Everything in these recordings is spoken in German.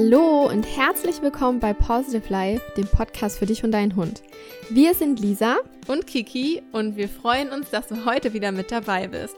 Hallo und herzlich willkommen bei Positive Life, dem Podcast für dich und deinen Hund. Wir sind Lisa und Kiki und wir freuen uns, dass du heute wieder mit dabei bist.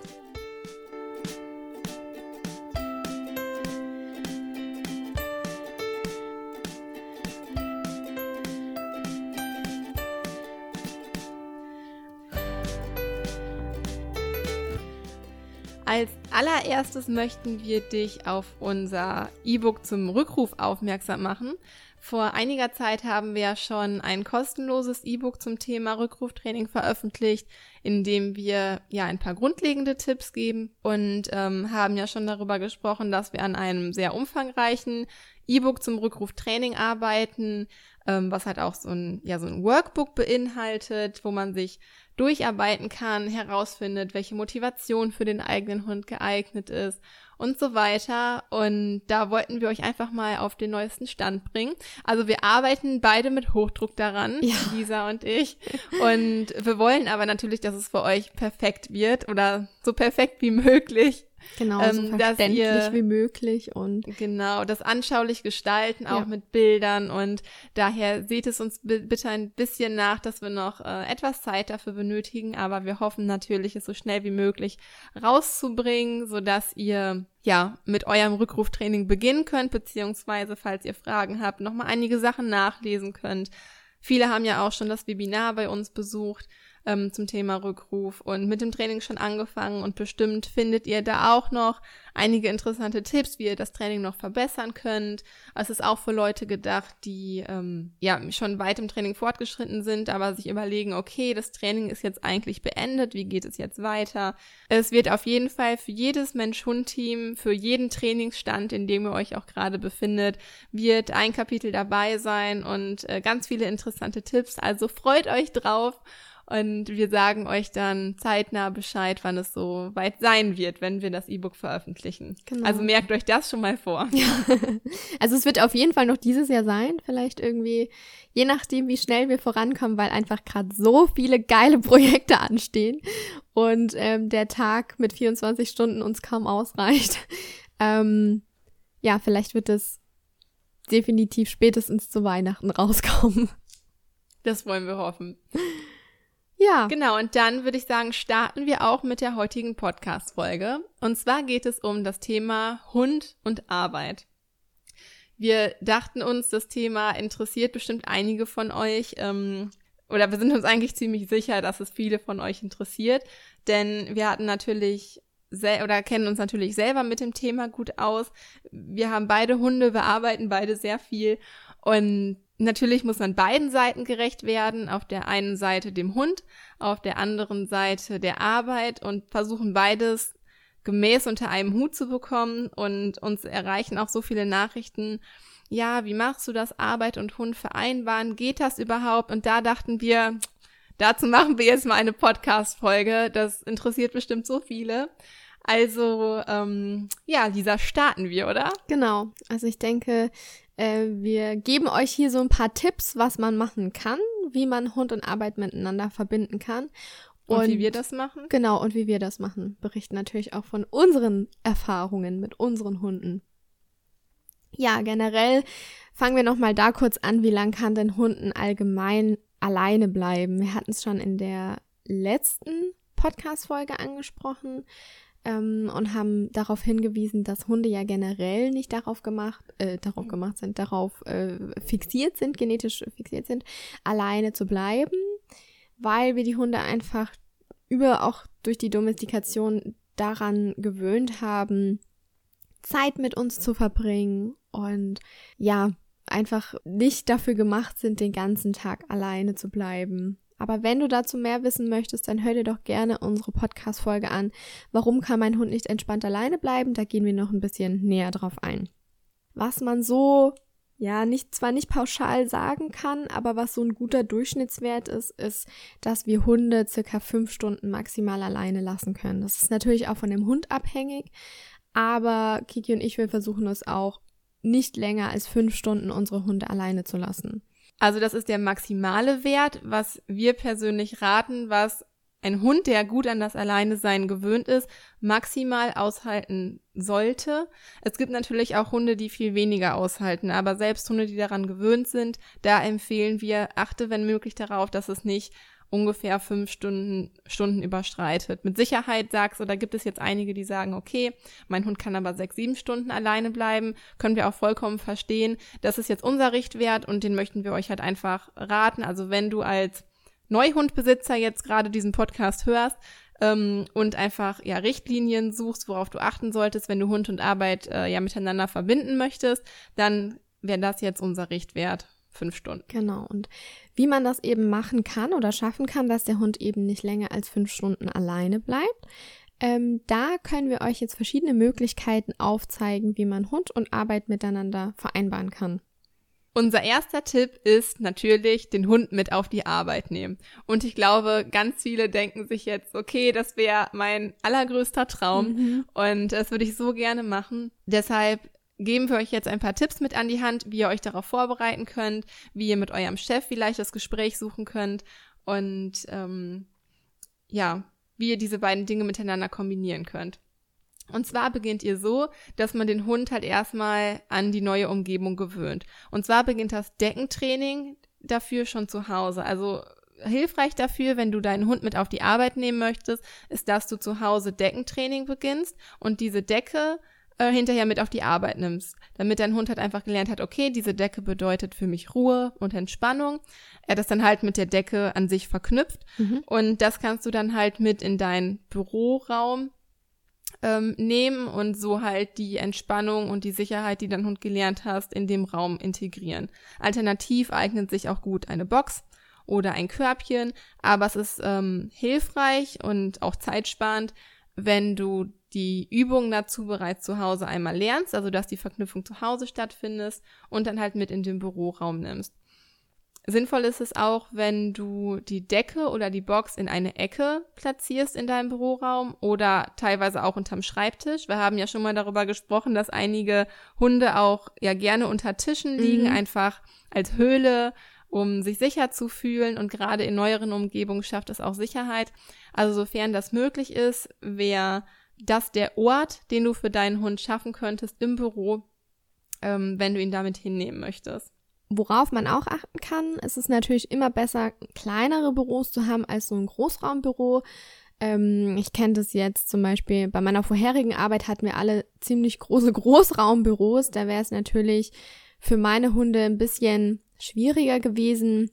Allererstes möchten wir dich auf unser E-Book zum Rückruf aufmerksam machen. Vor einiger Zeit haben wir schon ein kostenloses E-Book zum Thema Rückruftraining veröffentlicht, in dem wir ja ein paar grundlegende Tipps geben und ähm, haben ja schon darüber gesprochen, dass wir an einem sehr umfangreichen E-Book zum Rückruftraining arbeiten, ähm, was halt auch so ein, ja, so ein Workbook beinhaltet, wo man sich durcharbeiten kann, herausfindet, welche Motivation für den eigenen Hund geeignet ist und so weiter. Und da wollten wir euch einfach mal auf den neuesten Stand bringen. Also wir arbeiten beide mit Hochdruck daran, ja. Lisa und ich. Und wir wollen aber natürlich, dass es für euch perfekt wird oder so perfekt wie möglich. Genau, ähm, so verständlich ihr, wie möglich und genau das anschaulich gestalten, auch ja. mit Bildern und daher seht es uns bitte ein bisschen nach, dass wir noch äh, etwas Zeit dafür benötigen, aber wir hoffen natürlich, es so schnell wie möglich rauszubringen, so dass ihr ja mit eurem Rückruftraining beginnen könnt, beziehungsweise falls ihr Fragen habt, noch mal einige Sachen nachlesen könnt. Viele haben ja auch schon das Webinar bei uns besucht ähm, zum Thema Rückruf und mit dem Training schon angefangen und bestimmt findet ihr da auch noch einige interessante Tipps, wie ihr das Training noch verbessern könnt. Es ist auch für Leute gedacht, die ähm, ja schon weit im Training fortgeschritten sind, aber sich überlegen, okay, das Training ist jetzt eigentlich beendet, wie geht es jetzt weiter? Es wird auf jeden Fall für jedes Mensch-Hund-Team, für jeden Trainingsstand, in dem ihr euch auch gerade befindet, wird ein Kapitel dabei sein und äh, ganz viele interessante Tipps. Also freut euch drauf. Und wir sagen euch dann zeitnah Bescheid, wann es so weit sein wird, wenn wir das E-Book veröffentlichen. Genau. Also merkt euch das schon mal vor. Ja. Also es wird auf jeden Fall noch dieses Jahr sein, vielleicht irgendwie, je nachdem, wie schnell wir vorankommen, weil einfach gerade so viele geile Projekte anstehen und ähm, der Tag mit 24 Stunden uns kaum ausreicht. Ähm, ja, vielleicht wird es definitiv spätestens zu Weihnachten rauskommen. Das wollen wir hoffen. Ja. Genau, und dann würde ich sagen, starten wir auch mit der heutigen Podcast-Folge. Und zwar geht es um das Thema Hund und Arbeit. Wir dachten uns, das Thema interessiert bestimmt einige von euch. Ähm, oder wir sind uns eigentlich ziemlich sicher, dass es viele von euch interessiert. Denn wir hatten natürlich oder kennen uns natürlich selber mit dem Thema gut aus. Wir haben beide Hunde, wir arbeiten beide sehr viel. Und Natürlich muss man beiden Seiten gerecht werden. Auf der einen Seite dem Hund, auf der anderen Seite der Arbeit und versuchen beides gemäß unter einem Hut zu bekommen. Und uns erreichen auch so viele Nachrichten. Ja, wie machst du das Arbeit und Hund vereinbaren? Geht das überhaupt? Und da dachten wir, dazu machen wir jetzt mal eine Podcast-Folge. Das interessiert bestimmt so viele. Also, ähm, ja, Lisa, starten wir, oder? Genau. Also ich denke, äh, wir geben euch hier so ein paar Tipps, was man machen kann, wie man Hund und Arbeit miteinander verbinden kann. Und, und, wie wir das machen? Genau, und wie wir das machen. Berichten natürlich auch von unseren Erfahrungen mit unseren Hunden. Ja, generell fangen wir nochmal da kurz an, wie lang kann denn Hunden allgemein alleine bleiben? Wir hatten es schon in der letzten Podcast-Folge angesprochen ähm, und haben darauf hingewiesen, dass Hunde ja generell nicht darauf gemacht, äh, darauf mhm. gemacht sind, darauf äh, fixiert sind, genetisch fixiert sind, alleine zu bleiben, weil wir die Hunde einfach über auch durch die Domestikation daran gewöhnt haben, Zeit mit uns zu verbringen und ja, einfach nicht dafür gemacht sind, den ganzen Tag alleine zu bleiben. Aber wenn du dazu mehr wissen möchtest, dann hör dir doch gerne unsere Podcast-Folge an. Warum kann mein Hund nicht entspannt alleine bleiben? Da gehen wir noch ein bisschen näher drauf ein. Was man so, ja, nicht, zwar nicht pauschal sagen kann, aber was so ein guter Durchschnittswert ist, ist, dass wir Hunde circa fünf Stunden maximal alleine lassen können. Das ist natürlich auch von dem Hund abhängig, aber Kiki und ich, wir versuchen es auch nicht länger als fünf Stunden unsere Hunde alleine zu lassen. Also das ist der maximale Wert, was wir persönlich raten, was ein Hund, der gut an das Alleinesein gewöhnt ist, maximal aushalten sollte. Es gibt natürlich auch Hunde, die viel weniger aushalten, aber selbst Hunde, die daran gewöhnt sind, da empfehlen wir, achte wenn möglich darauf, dass es nicht ungefähr fünf Stunden, Stunden überstreitet. Mit Sicherheit sagst du, da gibt es jetzt einige, die sagen, okay, mein Hund kann aber sechs, sieben Stunden alleine bleiben. Können wir auch vollkommen verstehen. Das ist jetzt unser Richtwert und den möchten wir euch halt einfach raten. Also wenn du als Neuhundbesitzer jetzt gerade diesen Podcast hörst, ähm, und einfach ja Richtlinien suchst, worauf du achten solltest, wenn du Hund und Arbeit äh, ja miteinander verbinden möchtest, dann wäre das jetzt unser Richtwert fünf Stunden. Genau. Und wie man das eben machen kann oder schaffen kann, dass der Hund eben nicht länger als fünf Stunden alleine bleibt, ähm, da können wir euch jetzt verschiedene Möglichkeiten aufzeigen, wie man Hund und Arbeit miteinander vereinbaren kann. Unser erster Tipp ist natürlich, den Hund mit auf die Arbeit nehmen. Und ich glaube, ganz viele denken sich jetzt, okay, das wäre mein allergrößter Traum mhm. und das würde ich so gerne machen. Deshalb geben wir euch jetzt ein paar Tipps mit an die Hand, wie ihr euch darauf vorbereiten könnt, wie ihr mit eurem Chef vielleicht das Gespräch suchen könnt und ähm, ja, wie ihr diese beiden Dinge miteinander kombinieren könnt. Und zwar beginnt ihr so, dass man den Hund halt erstmal an die neue Umgebung gewöhnt. Und zwar beginnt das Deckentraining dafür schon zu Hause. Also hilfreich dafür, wenn du deinen Hund mit auf die Arbeit nehmen möchtest, ist, dass du zu Hause Deckentraining beginnst und diese Decke äh, hinterher mit auf die Arbeit nimmst, damit dein Hund halt einfach gelernt hat, okay, diese Decke bedeutet für mich Ruhe und Entspannung. Er das dann halt mit der Decke an sich verknüpft mhm. und das kannst du dann halt mit in deinen Büroraum ähm, nehmen und so halt die Entspannung und die Sicherheit, die dein Hund gelernt hast, in dem Raum integrieren. Alternativ eignet sich auch gut eine Box oder ein Körbchen, aber es ist ähm, hilfreich und auch zeitsparend, wenn du die Übungen dazu bereits zu Hause einmal lernst, also dass die Verknüpfung zu Hause stattfindet und dann halt mit in den Büroraum nimmst. Sinnvoll ist es auch, wenn du die Decke oder die Box in eine Ecke platzierst in deinem Büroraum oder teilweise auch unterm Schreibtisch. Wir haben ja schon mal darüber gesprochen, dass einige Hunde auch ja gerne unter Tischen liegen, mhm. einfach als Höhle, um sich sicher zu fühlen und gerade in neueren Umgebungen schafft es auch Sicherheit. Also sofern das möglich ist, wäre das der Ort, den du für deinen Hund schaffen könntest im Büro, ähm, wenn du ihn damit hinnehmen möchtest. Worauf man auch achten kann, ist es natürlich immer besser, kleinere Büros zu haben als so ein Großraumbüro. Ähm, ich kenne das jetzt zum Beispiel bei meiner vorherigen Arbeit hatten wir alle ziemlich große Großraumbüros. Da wäre es natürlich für meine Hunde ein bisschen schwieriger gewesen,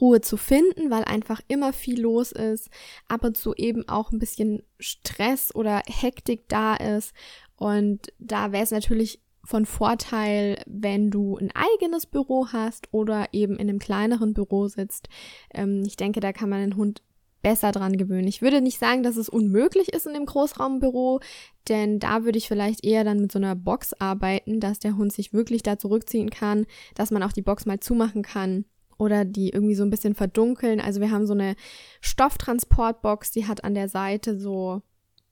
Ruhe zu finden, weil einfach immer viel los ist, ab und zu eben auch ein bisschen Stress oder Hektik da ist. Und da wäre es natürlich von Vorteil, wenn du ein eigenes Büro hast oder eben in einem kleineren Büro sitzt. Ähm, ich denke, da kann man den Hund besser dran gewöhnen. Ich würde nicht sagen, dass es unmöglich ist in dem Großraumbüro, denn da würde ich vielleicht eher dann mit so einer Box arbeiten, dass der Hund sich wirklich da zurückziehen kann, dass man auch die Box mal zumachen kann oder die irgendwie so ein bisschen verdunkeln. Also wir haben so eine Stofftransportbox, die hat an der Seite so,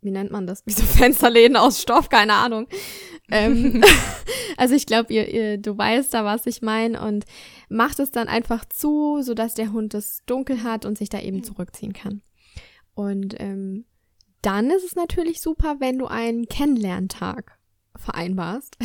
wie nennt man das? Wie so Fensterläden aus Stoff, keine Ahnung. ähm, also ich glaube, ihr, ihr, du weißt da, was ich meine und macht es dann einfach zu, sodass der Hund es dunkel hat und sich da eben zurückziehen kann. Und ähm, dann ist es natürlich super, wenn du einen Kennenlerntag vereinbarst.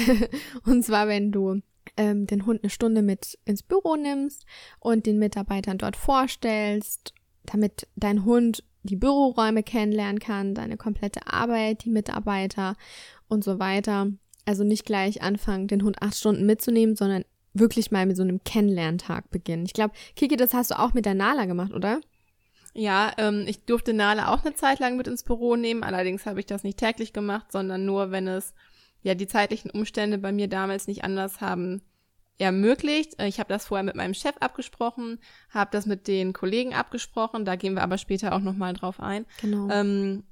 und zwar, wenn du ähm, den Hund eine Stunde mit ins Büro nimmst und den Mitarbeitern dort vorstellst, damit dein Hund die Büroräume kennenlernen kann, deine komplette Arbeit, die Mitarbeiter und so weiter. Also nicht gleich anfangen, den Hund acht Stunden mitzunehmen, sondern wirklich mal mit so einem Kennenlerntag beginnen. Ich glaube, Kiki, das hast du auch mit der Nala gemacht, oder? Ja, ähm, ich durfte Nala auch eine Zeit lang mit ins Büro nehmen. Allerdings habe ich das nicht täglich gemacht, sondern nur, wenn es ja die zeitlichen Umstände bei mir damals nicht anders haben ermöglicht. Ich habe das vorher mit meinem Chef abgesprochen, habe das mit den Kollegen abgesprochen, da gehen wir aber später auch nochmal drauf ein. Genau. Ähm,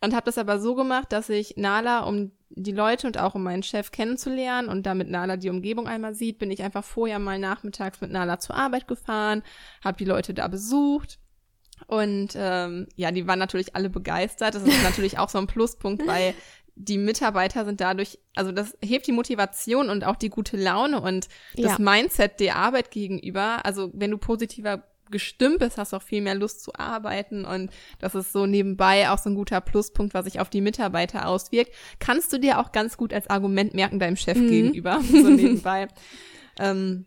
und habe das aber so gemacht, dass ich Nala, um die Leute und auch um meinen Chef kennenzulernen und damit Nala die Umgebung einmal sieht, bin ich einfach vorher mal nachmittags mit Nala zur Arbeit gefahren, habe die Leute da besucht. Und ähm, ja, die waren natürlich alle begeistert. Das ist natürlich auch so ein Pluspunkt, weil die Mitarbeiter sind dadurch, also das hebt die Motivation und auch die gute Laune und das ja. Mindset der Arbeit gegenüber. Also wenn du positiver gestimmt bist, hast auch viel mehr Lust zu arbeiten und das ist so nebenbei auch so ein guter Pluspunkt, was sich auf die Mitarbeiter auswirkt. Kannst du dir auch ganz gut als Argument merken deinem Chef mhm. gegenüber, so nebenbei. ähm,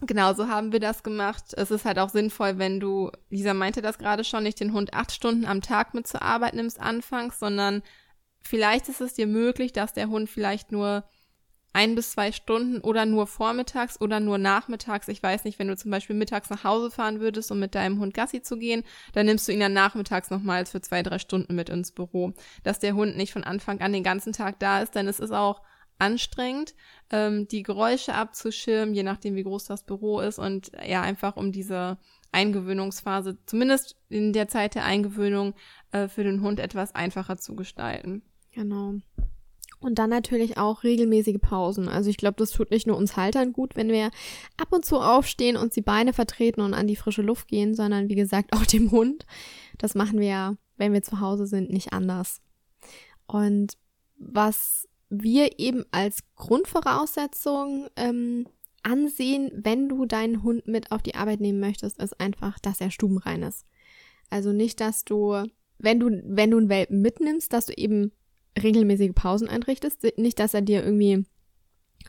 Genau, so haben wir das gemacht. Es ist halt auch sinnvoll, wenn du, Lisa meinte das gerade schon, nicht den Hund acht Stunden am Tag mit zur Arbeit nimmst anfangs, sondern vielleicht ist es dir möglich, dass der Hund vielleicht nur ein bis zwei Stunden oder nur vormittags oder nur nachmittags. Ich weiß nicht, wenn du zum Beispiel mittags nach Hause fahren würdest, um mit deinem Hund Gassi zu gehen, dann nimmst du ihn dann nachmittags nochmals für zwei, drei Stunden mit ins Büro. Dass der Hund nicht von Anfang an den ganzen Tag da ist, denn es ist auch anstrengend, ähm, die Geräusche abzuschirmen, je nachdem, wie groß das Büro ist und ja, einfach um diese Eingewöhnungsphase, zumindest in der Zeit der Eingewöhnung, äh, für den Hund etwas einfacher zu gestalten. Genau. Und dann natürlich auch regelmäßige Pausen. Also ich glaube, das tut nicht nur uns Haltern gut, wenn wir ab und zu aufstehen, uns die Beine vertreten und an die frische Luft gehen, sondern wie gesagt auch dem Hund. Das machen wir ja, wenn wir zu Hause sind, nicht anders. Und was wir eben als Grundvoraussetzung ähm, ansehen, wenn du deinen Hund mit auf die Arbeit nehmen möchtest, ist einfach, dass er stubenrein ist. Also nicht, dass du, wenn du, wenn du einen Welpen mitnimmst, dass du eben regelmäßige Pausen einrichtest. Nicht, dass er dir irgendwie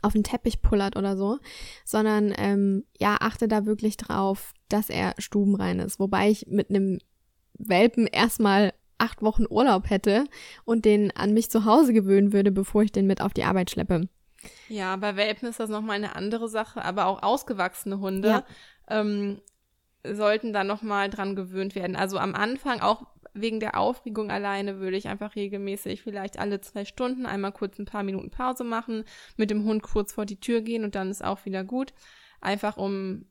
auf den Teppich pullert oder so, sondern ähm, ja, achte da wirklich drauf, dass er stubenrein ist. Wobei ich mit einem Welpen erstmal acht Wochen Urlaub hätte und den an mich zu Hause gewöhnen würde, bevor ich den mit auf die Arbeit schleppe. Ja, bei Welpen ist das nochmal eine andere Sache, aber auch ausgewachsene Hunde ja. ähm, sollten da nochmal dran gewöhnt werden. Also am Anfang auch wegen der Aufregung alleine würde ich einfach regelmäßig vielleicht alle zwei Stunden einmal kurz ein paar Minuten Pause machen, mit dem Hund kurz vor die Tür gehen und dann ist auch wieder gut. Einfach um,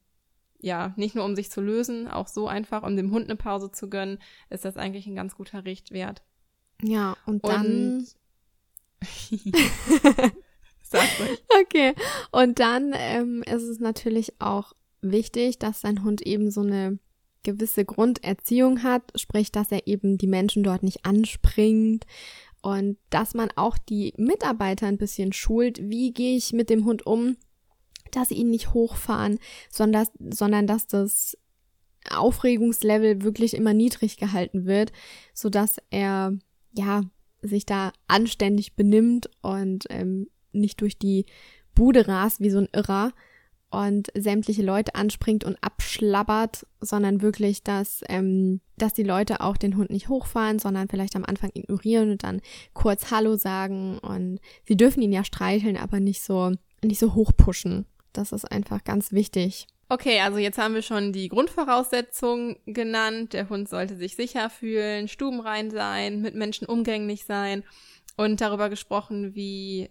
ja, nicht nur um sich zu lösen, auch so einfach, um dem Hund eine Pause zu gönnen, ist das eigentlich ein ganz guter Richtwert. Ja, und dann. Und Sag ruhig. Okay. Und dann ähm, ist es natürlich auch wichtig, dass dein Hund eben so eine gewisse Grunderziehung hat, sprich, dass er eben die Menschen dort nicht anspringt und dass man auch die Mitarbeiter ein bisschen schult, wie gehe ich mit dem Hund um, dass sie ihn nicht hochfahren, sondern, sondern dass das Aufregungslevel wirklich immer niedrig gehalten wird, so dass er ja sich da anständig benimmt und ähm, nicht durch die Bude rast wie so ein Irrer, und sämtliche Leute anspringt und abschlabbert, sondern wirklich, dass, ähm, dass die Leute auch den Hund nicht hochfahren, sondern vielleicht am Anfang ignorieren und dann kurz Hallo sagen und sie dürfen ihn ja streicheln, aber nicht so, nicht so hochpushen. Das ist einfach ganz wichtig. Okay, also jetzt haben wir schon die Grundvoraussetzungen genannt. Der Hund sollte sich sicher fühlen, stubenrein sein, mit Menschen umgänglich sein und darüber gesprochen, wie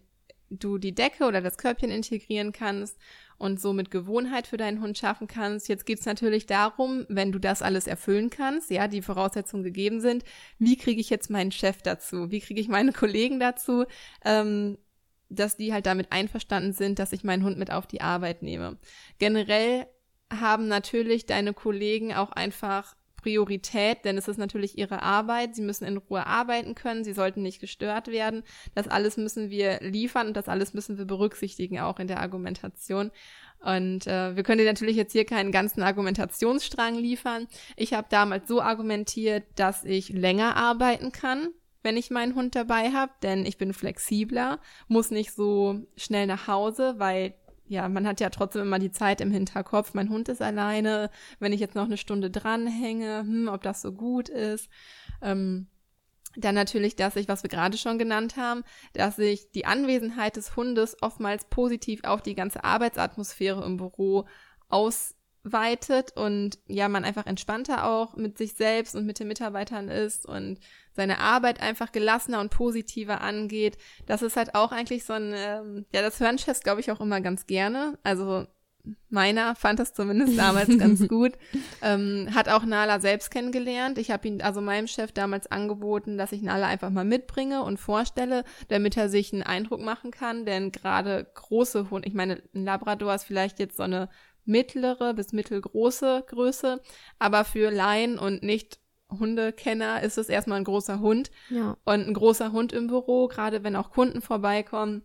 du die Decke oder das Körbchen integrieren kannst und somit Gewohnheit für deinen Hund schaffen kannst. Jetzt geht es natürlich darum, wenn du das alles erfüllen kannst, ja, die Voraussetzungen gegeben sind, wie kriege ich jetzt meinen Chef dazu? Wie kriege ich meine Kollegen dazu, ähm, dass die halt damit einverstanden sind, dass ich meinen Hund mit auf die Arbeit nehme? Generell haben natürlich deine Kollegen auch einfach Priorität, denn es ist natürlich ihre Arbeit. Sie müssen in Ruhe arbeiten können, sie sollten nicht gestört werden. Das alles müssen wir liefern und das alles müssen wir berücksichtigen, auch in der Argumentation. Und äh, wir können dir natürlich jetzt hier keinen ganzen Argumentationsstrang liefern. Ich habe damals so argumentiert, dass ich länger arbeiten kann, wenn ich meinen Hund dabei habe, denn ich bin flexibler, muss nicht so schnell nach Hause, weil ja, man hat ja trotzdem immer die Zeit im Hinterkopf, mein Hund ist alleine, wenn ich jetzt noch eine Stunde dranhänge, hm, ob das so gut ist. Ähm, dann natürlich, dass ich, was wir gerade schon genannt haben, dass sich die Anwesenheit des Hundes oftmals positiv auf die ganze Arbeitsatmosphäre im Büro aus weitet und ja, man einfach entspannter auch mit sich selbst und mit den Mitarbeitern ist und seine Arbeit einfach gelassener und positiver angeht. Das ist halt auch eigentlich so ein, ähm, ja, das hören Chefs, glaube ich, auch immer ganz gerne. Also meiner fand das zumindest damals ganz gut. Ähm, hat auch Nala selbst kennengelernt. Ich habe ihn, also meinem Chef damals angeboten, dass ich Nala einfach mal mitbringe und vorstelle, damit er sich einen Eindruck machen kann. Denn gerade große Hunde, ich meine, ein Labrador ist vielleicht jetzt so eine mittlere bis mittelgroße Größe, aber für Laien und nicht Hundekenner ist es erstmal ein großer Hund. Ja. und ein großer Hund im Büro, gerade wenn auch Kunden vorbeikommen,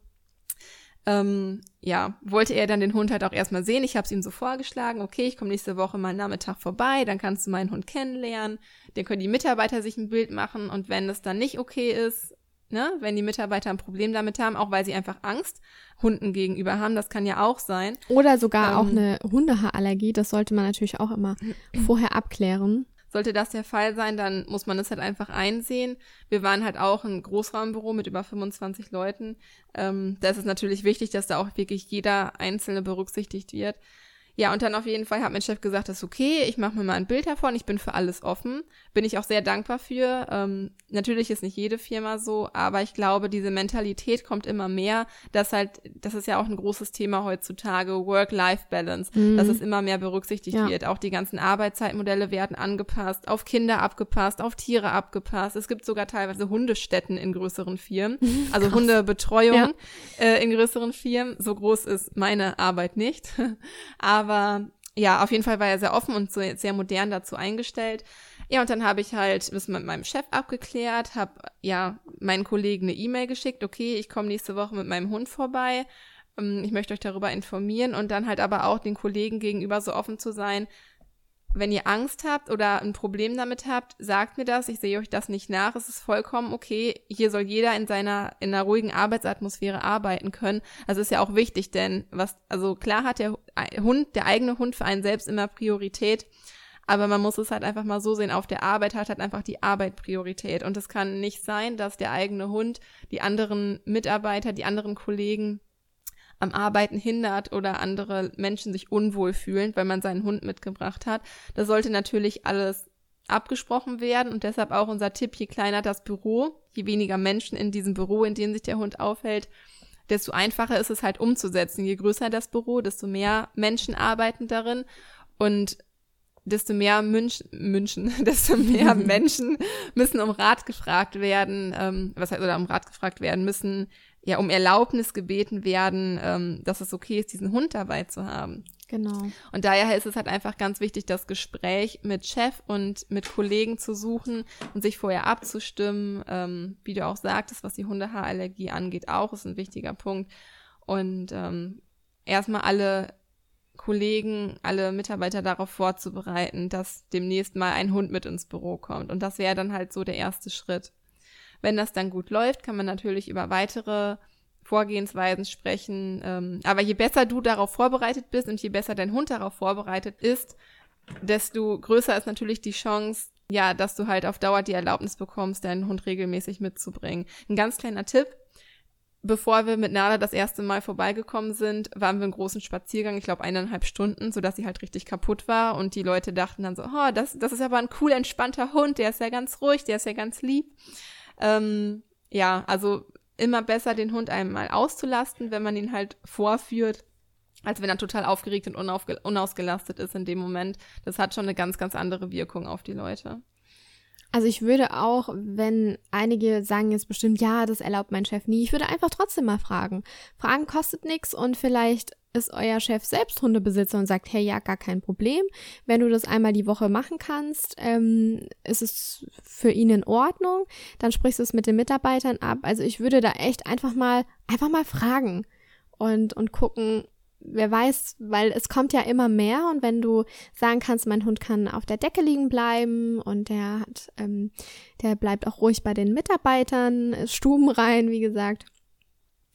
ähm, ja, wollte er dann den Hund halt auch erstmal sehen. Ich habe es ihm so vorgeschlagen, okay, ich komme nächste Woche mal Nachmittag vorbei, dann kannst du meinen Hund kennenlernen, dann können die Mitarbeiter sich ein Bild machen. Und wenn das dann nicht okay ist, ne, wenn die Mitarbeiter ein Problem damit haben, auch weil sie einfach Angst Hunden gegenüber haben, das kann ja auch sein. Oder sogar ähm, auch eine Hundehaarallergie, das sollte man natürlich auch immer vorher abklären. Sollte das der Fall sein, dann muss man das halt einfach einsehen. Wir waren halt auch ein Großraumbüro mit über 25 Leuten. Ähm, da ist es natürlich wichtig, dass da auch wirklich jeder Einzelne berücksichtigt wird. Ja, und dann auf jeden Fall hat mein Chef gesagt, das ist okay, ich mache mir mal ein Bild davon, ich bin für alles offen. Bin ich auch sehr dankbar für. Ähm, natürlich ist nicht jede Firma so, aber ich glaube, diese Mentalität kommt immer mehr, dass halt, das ist ja auch ein großes Thema heutzutage, Work-Life-Balance, mhm. dass es immer mehr berücksichtigt ja. wird. Auch die ganzen Arbeitszeitmodelle werden angepasst, auf Kinder abgepasst, auf Tiere abgepasst. Es gibt sogar teilweise Hundestätten in größeren Firmen, also Hundebetreuung ja. äh, in größeren Firmen. So groß ist meine Arbeit nicht. aber aber ja, auf jeden Fall war er sehr offen und so, sehr modern dazu eingestellt. Ja, und dann habe ich halt das mit meinem Chef abgeklärt, habe ja meinen Kollegen eine E-Mail geschickt, okay, ich komme nächste Woche mit meinem Hund vorbei. Ähm, ich möchte euch darüber informieren und dann halt aber auch den Kollegen gegenüber so offen zu sein, wenn ihr Angst habt oder ein Problem damit habt, sagt mir das. Ich sehe euch das nicht nach. Es ist vollkommen okay. Hier soll jeder in seiner, in einer ruhigen Arbeitsatmosphäre arbeiten können. Also ist ja auch wichtig, denn was, also klar hat der Hund, der eigene Hund für einen selbst immer Priorität. Aber man muss es halt einfach mal so sehen, auf der Arbeit hat halt einfach die Arbeit Priorität. Und es kann nicht sein, dass der eigene Hund die anderen Mitarbeiter, die anderen Kollegen am Arbeiten hindert oder andere Menschen sich unwohl fühlen, weil man seinen Hund mitgebracht hat. Das sollte natürlich alles abgesprochen werden und deshalb auch unser Tipp, je kleiner das Büro, je weniger Menschen in diesem Büro, in dem sich der Hund aufhält, desto einfacher ist es halt umzusetzen. Je größer das Büro, desto mehr Menschen arbeiten darin und desto mehr Münch, München, desto mehr Menschen müssen um Rat gefragt werden, ähm, was heißt, oder um Rat gefragt werden müssen, ja um Erlaubnis gebeten werden, ähm, dass es okay ist, diesen Hund dabei zu haben. Genau. Und daher ist es halt einfach ganz wichtig, das Gespräch mit Chef und mit Kollegen zu suchen und sich vorher abzustimmen. Ähm, wie du auch sagtest, was die Hundehaarallergie angeht, auch ist ein wichtiger Punkt. Und ähm, erstmal alle Kollegen, alle Mitarbeiter darauf vorzubereiten, dass demnächst mal ein Hund mit ins Büro kommt. Und das wäre dann halt so der erste Schritt. Wenn das dann gut läuft, kann man natürlich über weitere Vorgehensweisen sprechen. Ähm, aber je besser du darauf vorbereitet bist und je besser dein Hund darauf vorbereitet ist, desto größer ist natürlich die Chance, ja, dass du halt auf Dauer die Erlaubnis bekommst, deinen Hund regelmäßig mitzubringen. Ein ganz kleiner Tipp. Bevor wir mit Nala das erste Mal vorbeigekommen sind, waren wir einen großen Spaziergang, ich glaube eineinhalb Stunden, sodass sie halt richtig kaputt war und die Leute dachten dann so, oh, das, das ist aber ein cool entspannter Hund, der ist ja ganz ruhig, der ist ja ganz lieb. Ähm, ja, also immer besser den Hund einmal auszulasten, wenn man ihn halt vorführt, als wenn er total aufgeregt und unausgelastet ist in dem Moment. Das hat schon eine ganz, ganz andere Wirkung auf die Leute. Also ich würde auch, wenn einige sagen jetzt bestimmt, ja, das erlaubt mein Chef nie, ich würde einfach trotzdem mal fragen. Fragen kostet nichts und vielleicht ist euer Chef selbst Hundebesitzer und sagt, hey, ja, gar kein Problem. Wenn du das einmal die Woche machen kannst, ähm, ist es für ihn in Ordnung. Dann sprichst du es mit den Mitarbeitern ab. Also ich würde da echt einfach mal, einfach mal fragen und, und gucken, wer weiß, weil es kommt ja immer mehr und wenn du sagen kannst, mein Hund kann auf der Decke liegen bleiben und der hat, ähm, der bleibt auch ruhig bei den Mitarbeitern, Stuben rein, wie gesagt,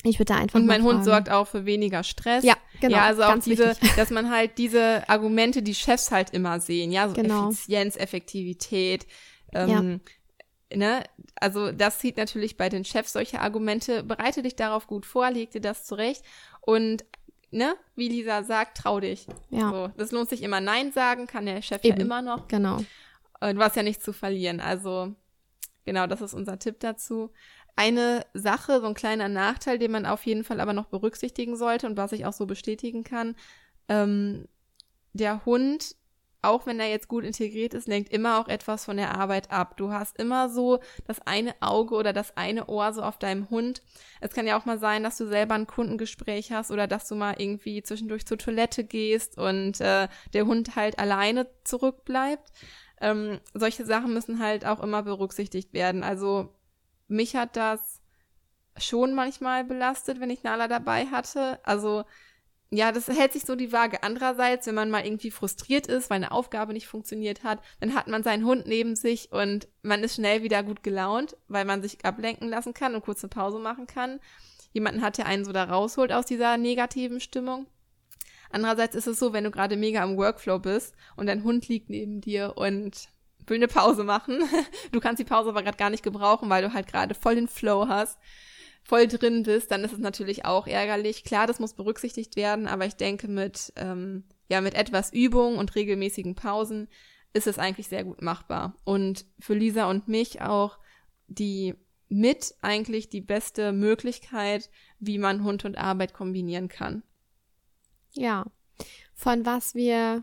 ich würde da einfach. Und mein Hund sorgt auch für weniger Stress. Ja, genau. Ja, also auch diese, wichtig. dass man halt diese Argumente, die Chefs halt immer sehen, ja, so genau. Effizienz, Effektivität. Ähm, ja. Ne? Also das sieht natürlich bei den Chefs solche Argumente. Bereite dich darauf gut vor, leg dir das zurecht und ne, wie Lisa sagt, trau dich. Ja. So, das lohnt sich immer Nein sagen, kann der Chef Eben. ja immer noch. Genau. Und du hast ja nichts zu verlieren. Also genau, das ist unser Tipp dazu. Eine Sache, so ein kleiner Nachteil, den man auf jeden Fall aber noch berücksichtigen sollte und was ich auch so bestätigen kann, ähm, der Hund, auch wenn er jetzt gut integriert ist, lenkt immer auch etwas von der Arbeit ab. Du hast immer so das eine Auge oder das eine Ohr so auf deinem Hund. Es kann ja auch mal sein, dass du selber ein Kundengespräch hast oder dass du mal irgendwie zwischendurch zur Toilette gehst und äh, der Hund halt alleine zurückbleibt. Ähm, solche Sachen müssen halt auch immer berücksichtigt werden. Also mich hat das schon manchmal belastet, wenn ich Nala dabei hatte. Also ja, das hält sich so die Waage. Andererseits, wenn man mal irgendwie frustriert ist, weil eine Aufgabe nicht funktioniert hat, dann hat man seinen Hund neben sich und man ist schnell wieder gut gelaunt, weil man sich ablenken lassen kann und kurz eine Pause machen kann. Jemanden hat, der einen so da rausholt aus dieser negativen Stimmung. Andererseits ist es so, wenn du gerade mega im Workflow bist und dein Hund liegt neben dir und will eine Pause machen. Du kannst die Pause aber gerade gar nicht gebrauchen, weil du halt gerade voll den Flow hast voll drin bist, dann ist es natürlich auch ärgerlich. Klar, das muss berücksichtigt werden, aber ich denke, mit, ähm, ja, mit etwas Übung und regelmäßigen Pausen ist es eigentlich sehr gut machbar. Und für Lisa und mich auch die mit eigentlich die beste Möglichkeit, wie man Hund und Arbeit kombinieren kann. Ja, von was wir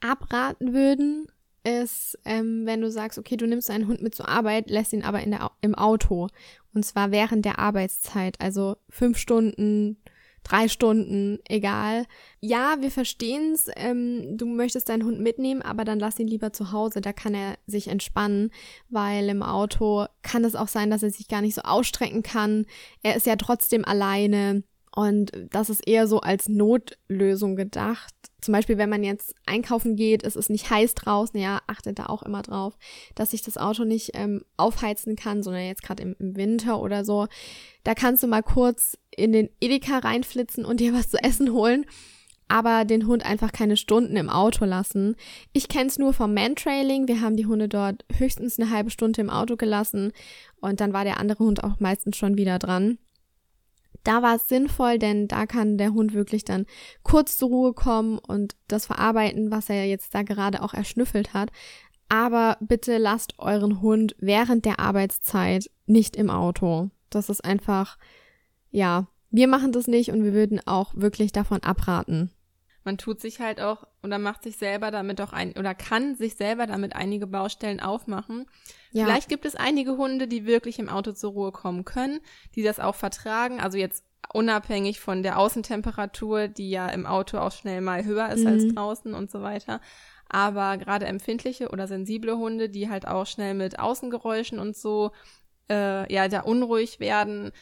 abraten würden, ist, ähm, wenn du sagst, okay, du nimmst einen Hund mit zur Arbeit, lässt ihn aber in der, im Auto. Und zwar während der Arbeitszeit, also fünf Stunden, drei Stunden, egal. Ja, wir verstehen's. Ähm, du möchtest deinen Hund mitnehmen, aber dann lass ihn lieber zu Hause. Da kann er sich entspannen, weil im Auto kann es auch sein, dass er sich gar nicht so ausstrecken kann. Er ist ja trotzdem alleine. Und das ist eher so als Notlösung gedacht. Zum Beispiel, wenn man jetzt einkaufen geht, es ist nicht heiß draußen, ja, achtet da auch immer drauf, dass sich das Auto nicht ähm, aufheizen kann, sondern jetzt gerade im, im Winter oder so. Da kannst du mal kurz in den Edeka reinflitzen und dir was zu essen holen, aber den Hund einfach keine Stunden im Auto lassen. Ich kenne es nur vom Mantrailing. Wir haben die Hunde dort höchstens eine halbe Stunde im Auto gelassen und dann war der andere Hund auch meistens schon wieder dran. Da war es sinnvoll, denn da kann der Hund wirklich dann kurz zur Ruhe kommen und das verarbeiten, was er jetzt da gerade auch erschnüffelt hat. Aber bitte lasst euren Hund während der Arbeitszeit nicht im Auto. Das ist einfach, ja, wir machen das nicht und wir würden auch wirklich davon abraten. Man tut sich halt auch oder macht sich selber damit auch ein oder kann sich selber damit einige Baustellen aufmachen. Ja. Vielleicht gibt es einige Hunde, die wirklich im Auto zur Ruhe kommen können, die das auch vertragen. Also jetzt unabhängig von der Außentemperatur, die ja im Auto auch schnell mal höher ist mhm. als draußen und so weiter. Aber gerade empfindliche oder sensible Hunde, die halt auch schnell mit Außengeräuschen und so äh, ja da unruhig werden,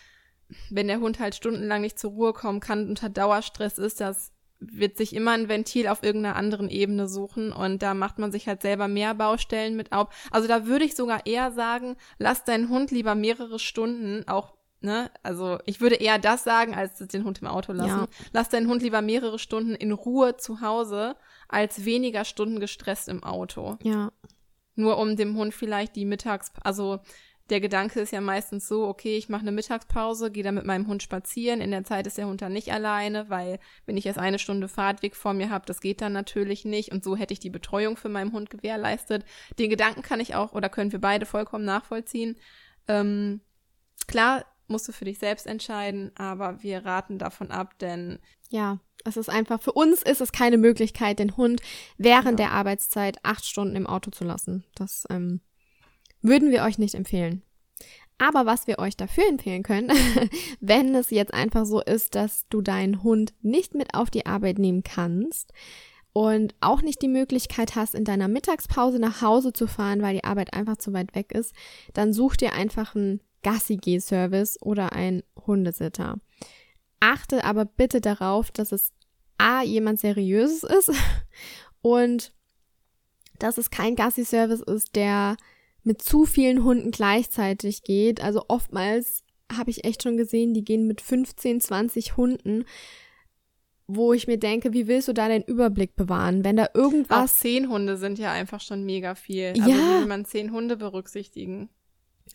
wenn der Hund halt stundenlang nicht zur Ruhe kommen kann, unter Dauerstress ist, das wird sich immer ein Ventil auf irgendeiner anderen Ebene suchen und da macht man sich halt selber mehr Baustellen mit auf. Also da würde ich sogar eher sagen, lass deinen Hund lieber mehrere Stunden auch Ne? Also ich würde eher das sagen, als den Hund im Auto lassen. Ja. Lass deinen Hund lieber mehrere Stunden in Ruhe zu Hause, als weniger Stunden gestresst im Auto. Ja. Nur um dem Hund vielleicht die Mittags, also der Gedanke ist ja meistens so, okay, ich mache eine Mittagspause, gehe dann mit meinem Hund spazieren. In der Zeit ist der Hund dann nicht alleine, weil wenn ich erst eine Stunde Fahrtweg vor mir habe, das geht dann natürlich nicht. Und so hätte ich die Betreuung für meinen Hund gewährleistet. Den Gedanken kann ich auch oder können wir beide vollkommen nachvollziehen. Ähm, klar, musst du für dich selbst entscheiden, aber wir raten davon ab, denn ja, es ist einfach, für uns ist es keine Möglichkeit, den Hund während ja. der Arbeitszeit acht Stunden im Auto zu lassen. Das ähm, würden wir euch nicht empfehlen. Aber was wir euch dafür empfehlen können, wenn es jetzt einfach so ist, dass du deinen Hund nicht mit auf die Arbeit nehmen kannst und auch nicht die Möglichkeit hast, in deiner Mittagspause nach Hause zu fahren, weil die Arbeit einfach zu weit weg ist, dann such dir einfach einen Gassi-G-Service oder einen Hundesitter. Achte aber bitte darauf, dass es A, jemand Seriöses ist und dass es kein Gassi-Service ist, der mit zu vielen Hunden gleichzeitig geht. Also oftmals habe ich echt schon gesehen, die gehen mit 15, 20 Hunden, wo ich mir denke, wie willst du da den Überblick bewahren, wenn da irgendwas. Auch zehn Hunde sind ja einfach schon mega viel. Also ja. wie will man zehn Hunde berücksichtigen?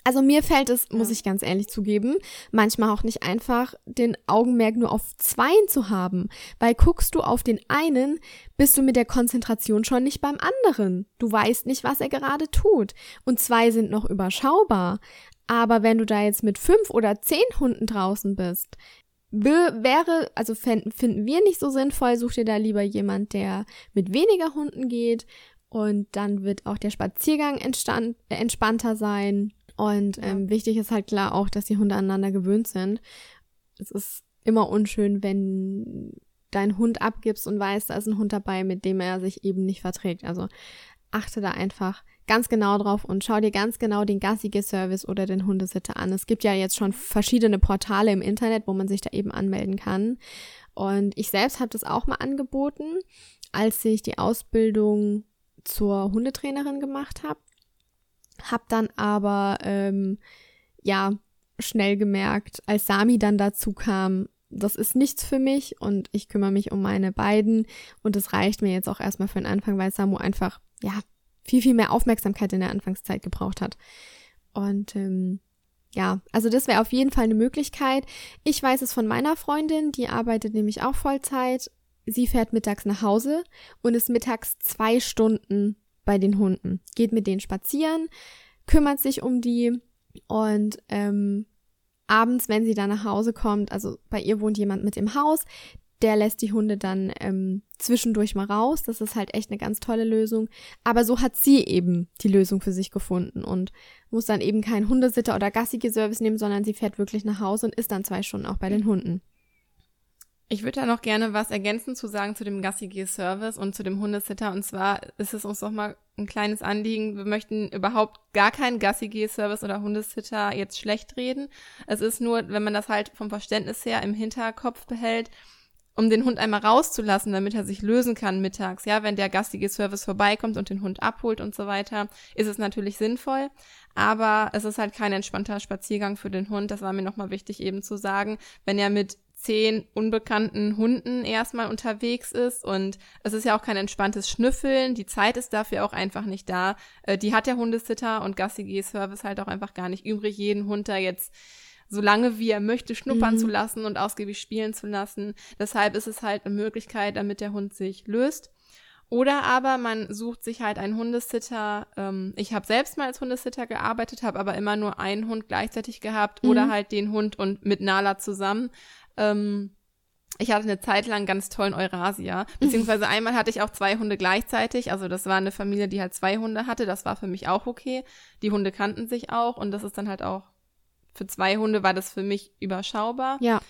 Also mir fällt es, muss ich ganz ehrlich zugeben, manchmal auch nicht einfach, den Augenmerk nur auf zweien zu haben. Weil guckst du auf den einen, bist du mit der Konzentration schon nicht beim anderen. Du weißt nicht, was er gerade tut. Und zwei sind noch überschaubar. Aber wenn du da jetzt mit fünf oder zehn Hunden draußen bist, wäre, also finden, finden wir nicht so sinnvoll, such dir da lieber jemand, der mit weniger Hunden geht und dann wird auch der Spaziergang entspannter sein und ähm, wichtig ist halt klar auch, dass die Hunde aneinander gewöhnt sind. Es ist immer unschön, wenn dein Hund abgibst und weißt, da ist ein Hund dabei, mit dem er sich eben nicht verträgt. Also achte da einfach ganz genau drauf und schau dir ganz genau den Gassige-Service oder den Hundesitter an. Es gibt ja jetzt schon verschiedene Portale im Internet, wo man sich da eben anmelden kann. Und ich selbst habe das auch mal angeboten, als ich die Ausbildung zur Hundetrainerin gemacht habe. Hab dann aber ähm, ja schnell gemerkt, als Sami dann dazu kam, das ist nichts für mich und ich kümmere mich um meine beiden und das reicht mir jetzt auch erstmal für den Anfang, weil Samu einfach ja viel viel mehr Aufmerksamkeit in der Anfangszeit gebraucht hat. Und ähm, ja, also das wäre auf jeden Fall eine Möglichkeit. Ich weiß es von meiner Freundin, die arbeitet nämlich auch Vollzeit. Sie fährt mittags nach Hause und ist mittags zwei Stunden bei den Hunden, geht mit denen spazieren, kümmert sich um die und ähm, abends, wenn sie dann nach Hause kommt, also bei ihr wohnt jemand mit im Haus, der lässt die Hunde dann ähm, zwischendurch mal raus. Das ist halt echt eine ganz tolle Lösung. Aber so hat sie eben die Lösung für sich gefunden und muss dann eben keinen Hundesitter oder gassige Service nehmen, sondern sie fährt wirklich nach Hause und ist dann zwei Stunden auch bei den Hunden. Ich würde da noch gerne was ergänzen zu sagen zu dem Gassi-G-Service und zu dem Hundesitter. Und zwar ist es uns doch mal ein kleines Anliegen. Wir möchten überhaupt gar keinen Gassi-G-Service oder Hundesitter jetzt schlecht reden. Es ist nur, wenn man das halt vom Verständnis her im Hinterkopf behält, um den Hund einmal rauszulassen, damit er sich lösen kann mittags. Ja, wenn der gastige Service vorbeikommt und den Hund abholt und so weiter, ist es natürlich sinnvoll. Aber es ist halt kein entspannter Spaziergang für den Hund. Das war mir nochmal wichtig eben zu sagen. Wenn er mit zehn unbekannten Hunden erstmal unterwegs ist und es ist ja auch kein entspanntes Schnüffeln, die Zeit ist dafür auch einfach nicht da. Äh, die hat der Hundesitter und Gassi-G-Service halt auch einfach gar nicht übrig, jeden Hund da jetzt so lange wie er möchte schnuppern mhm. zu lassen und ausgiebig spielen zu lassen. Deshalb ist es halt eine Möglichkeit, damit der Hund sich löst. Oder aber man sucht sich halt einen Hundesitter. Ähm, ich habe selbst mal als Hundesitter gearbeitet, habe aber immer nur einen Hund gleichzeitig gehabt mhm. oder halt den Hund und mit Nala zusammen. Ähm, ich hatte eine Zeit lang ganz tollen Eurasia, beziehungsweise einmal hatte ich auch zwei Hunde gleichzeitig. Also das war eine Familie, die halt zwei Hunde hatte. Das war für mich auch okay. Die Hunde kannten sich auch und das ist dann halt auch für zwei Hunde war das für mich überschaubar. Ja.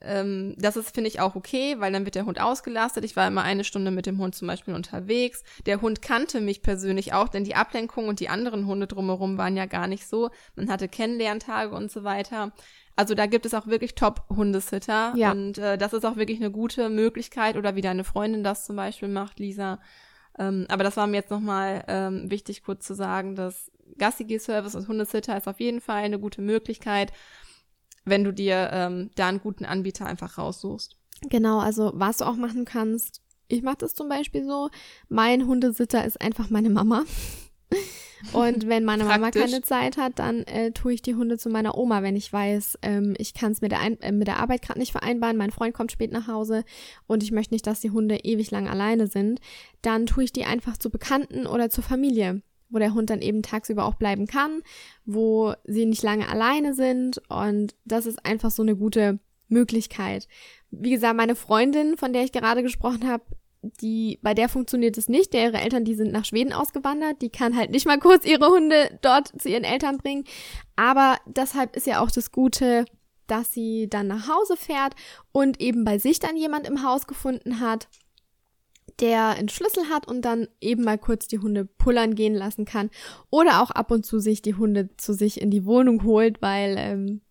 Ähm, das ist, finde ich, auch okay, weil dann wird der Hund ausgelastet. Ich war immer eine Stunde mit dem Hund zum Beispiel unterwegs. Der Hund kannte mich persönlich auch, denn die Ablenkung und die anderen Hunde drumherum waren ja gar nicht so. Man hatte Kennenlerntage und so weiter. Also da gibt es auch wirklich Top-Hundesitter. Ja. Und äh, das ist auch wirklich eine gute Möglichkeit oder wie deine Freundin das zum Beispiel macht, Lisa. Ähm, aber das war mir jetzt nochmal ähm, wichtig kurz zu sagen, dass Gassi-Service und Hundesitter ist auf jeden Fall eine gute Möglichkeit, wenn du dir ähm, da einen guten Anbieter einfach raussuchst. Genau, also was du auch machen kannst, ich mache das zum Beispiel so, mein Hundesitter ist einfach meine Mama. Und wenn meine Mama keine Zeit hat, dann äh, tue ich die Hunde zu meiner Oma, wenn ich weiß, ähm, ich kann es mit, der äh, mit der Arbeit gerade nicht vereinbaren, mein Freund kommt spät nach Hause und ich möchte nicht, dass die Hunde ewig lang alleine sind, dann tue ich die einfach zu Bekannten oder zur Familie, wo der Hund dann eben tagsüber auch bleiben kann, wo sie nicht lange alleine sind. Und das ist einfach so eine gute Möglichkeit. Wie gesagt, meine Freundin, von der ich gerade gesprochen habe, die, bei der funktioniert es nicht. Der ihre Eltern, die sind nach Schweden ausgewandert. Die kann halt nicht mal kurz ihre Hunde dort zu ihren Eltern bringen. Aber deshalb ist ja auch das Gute, dass sie dann nach Hause fährt und eben bei sich dann jemand im Haus gefunden hat, der einen Schlüssel hat und dann eben mal kurz die Hunde pullern gehen lassen kann. Oder auch ab und zu sich die Hunde zu sich in die Wohnung holt, weil ähm,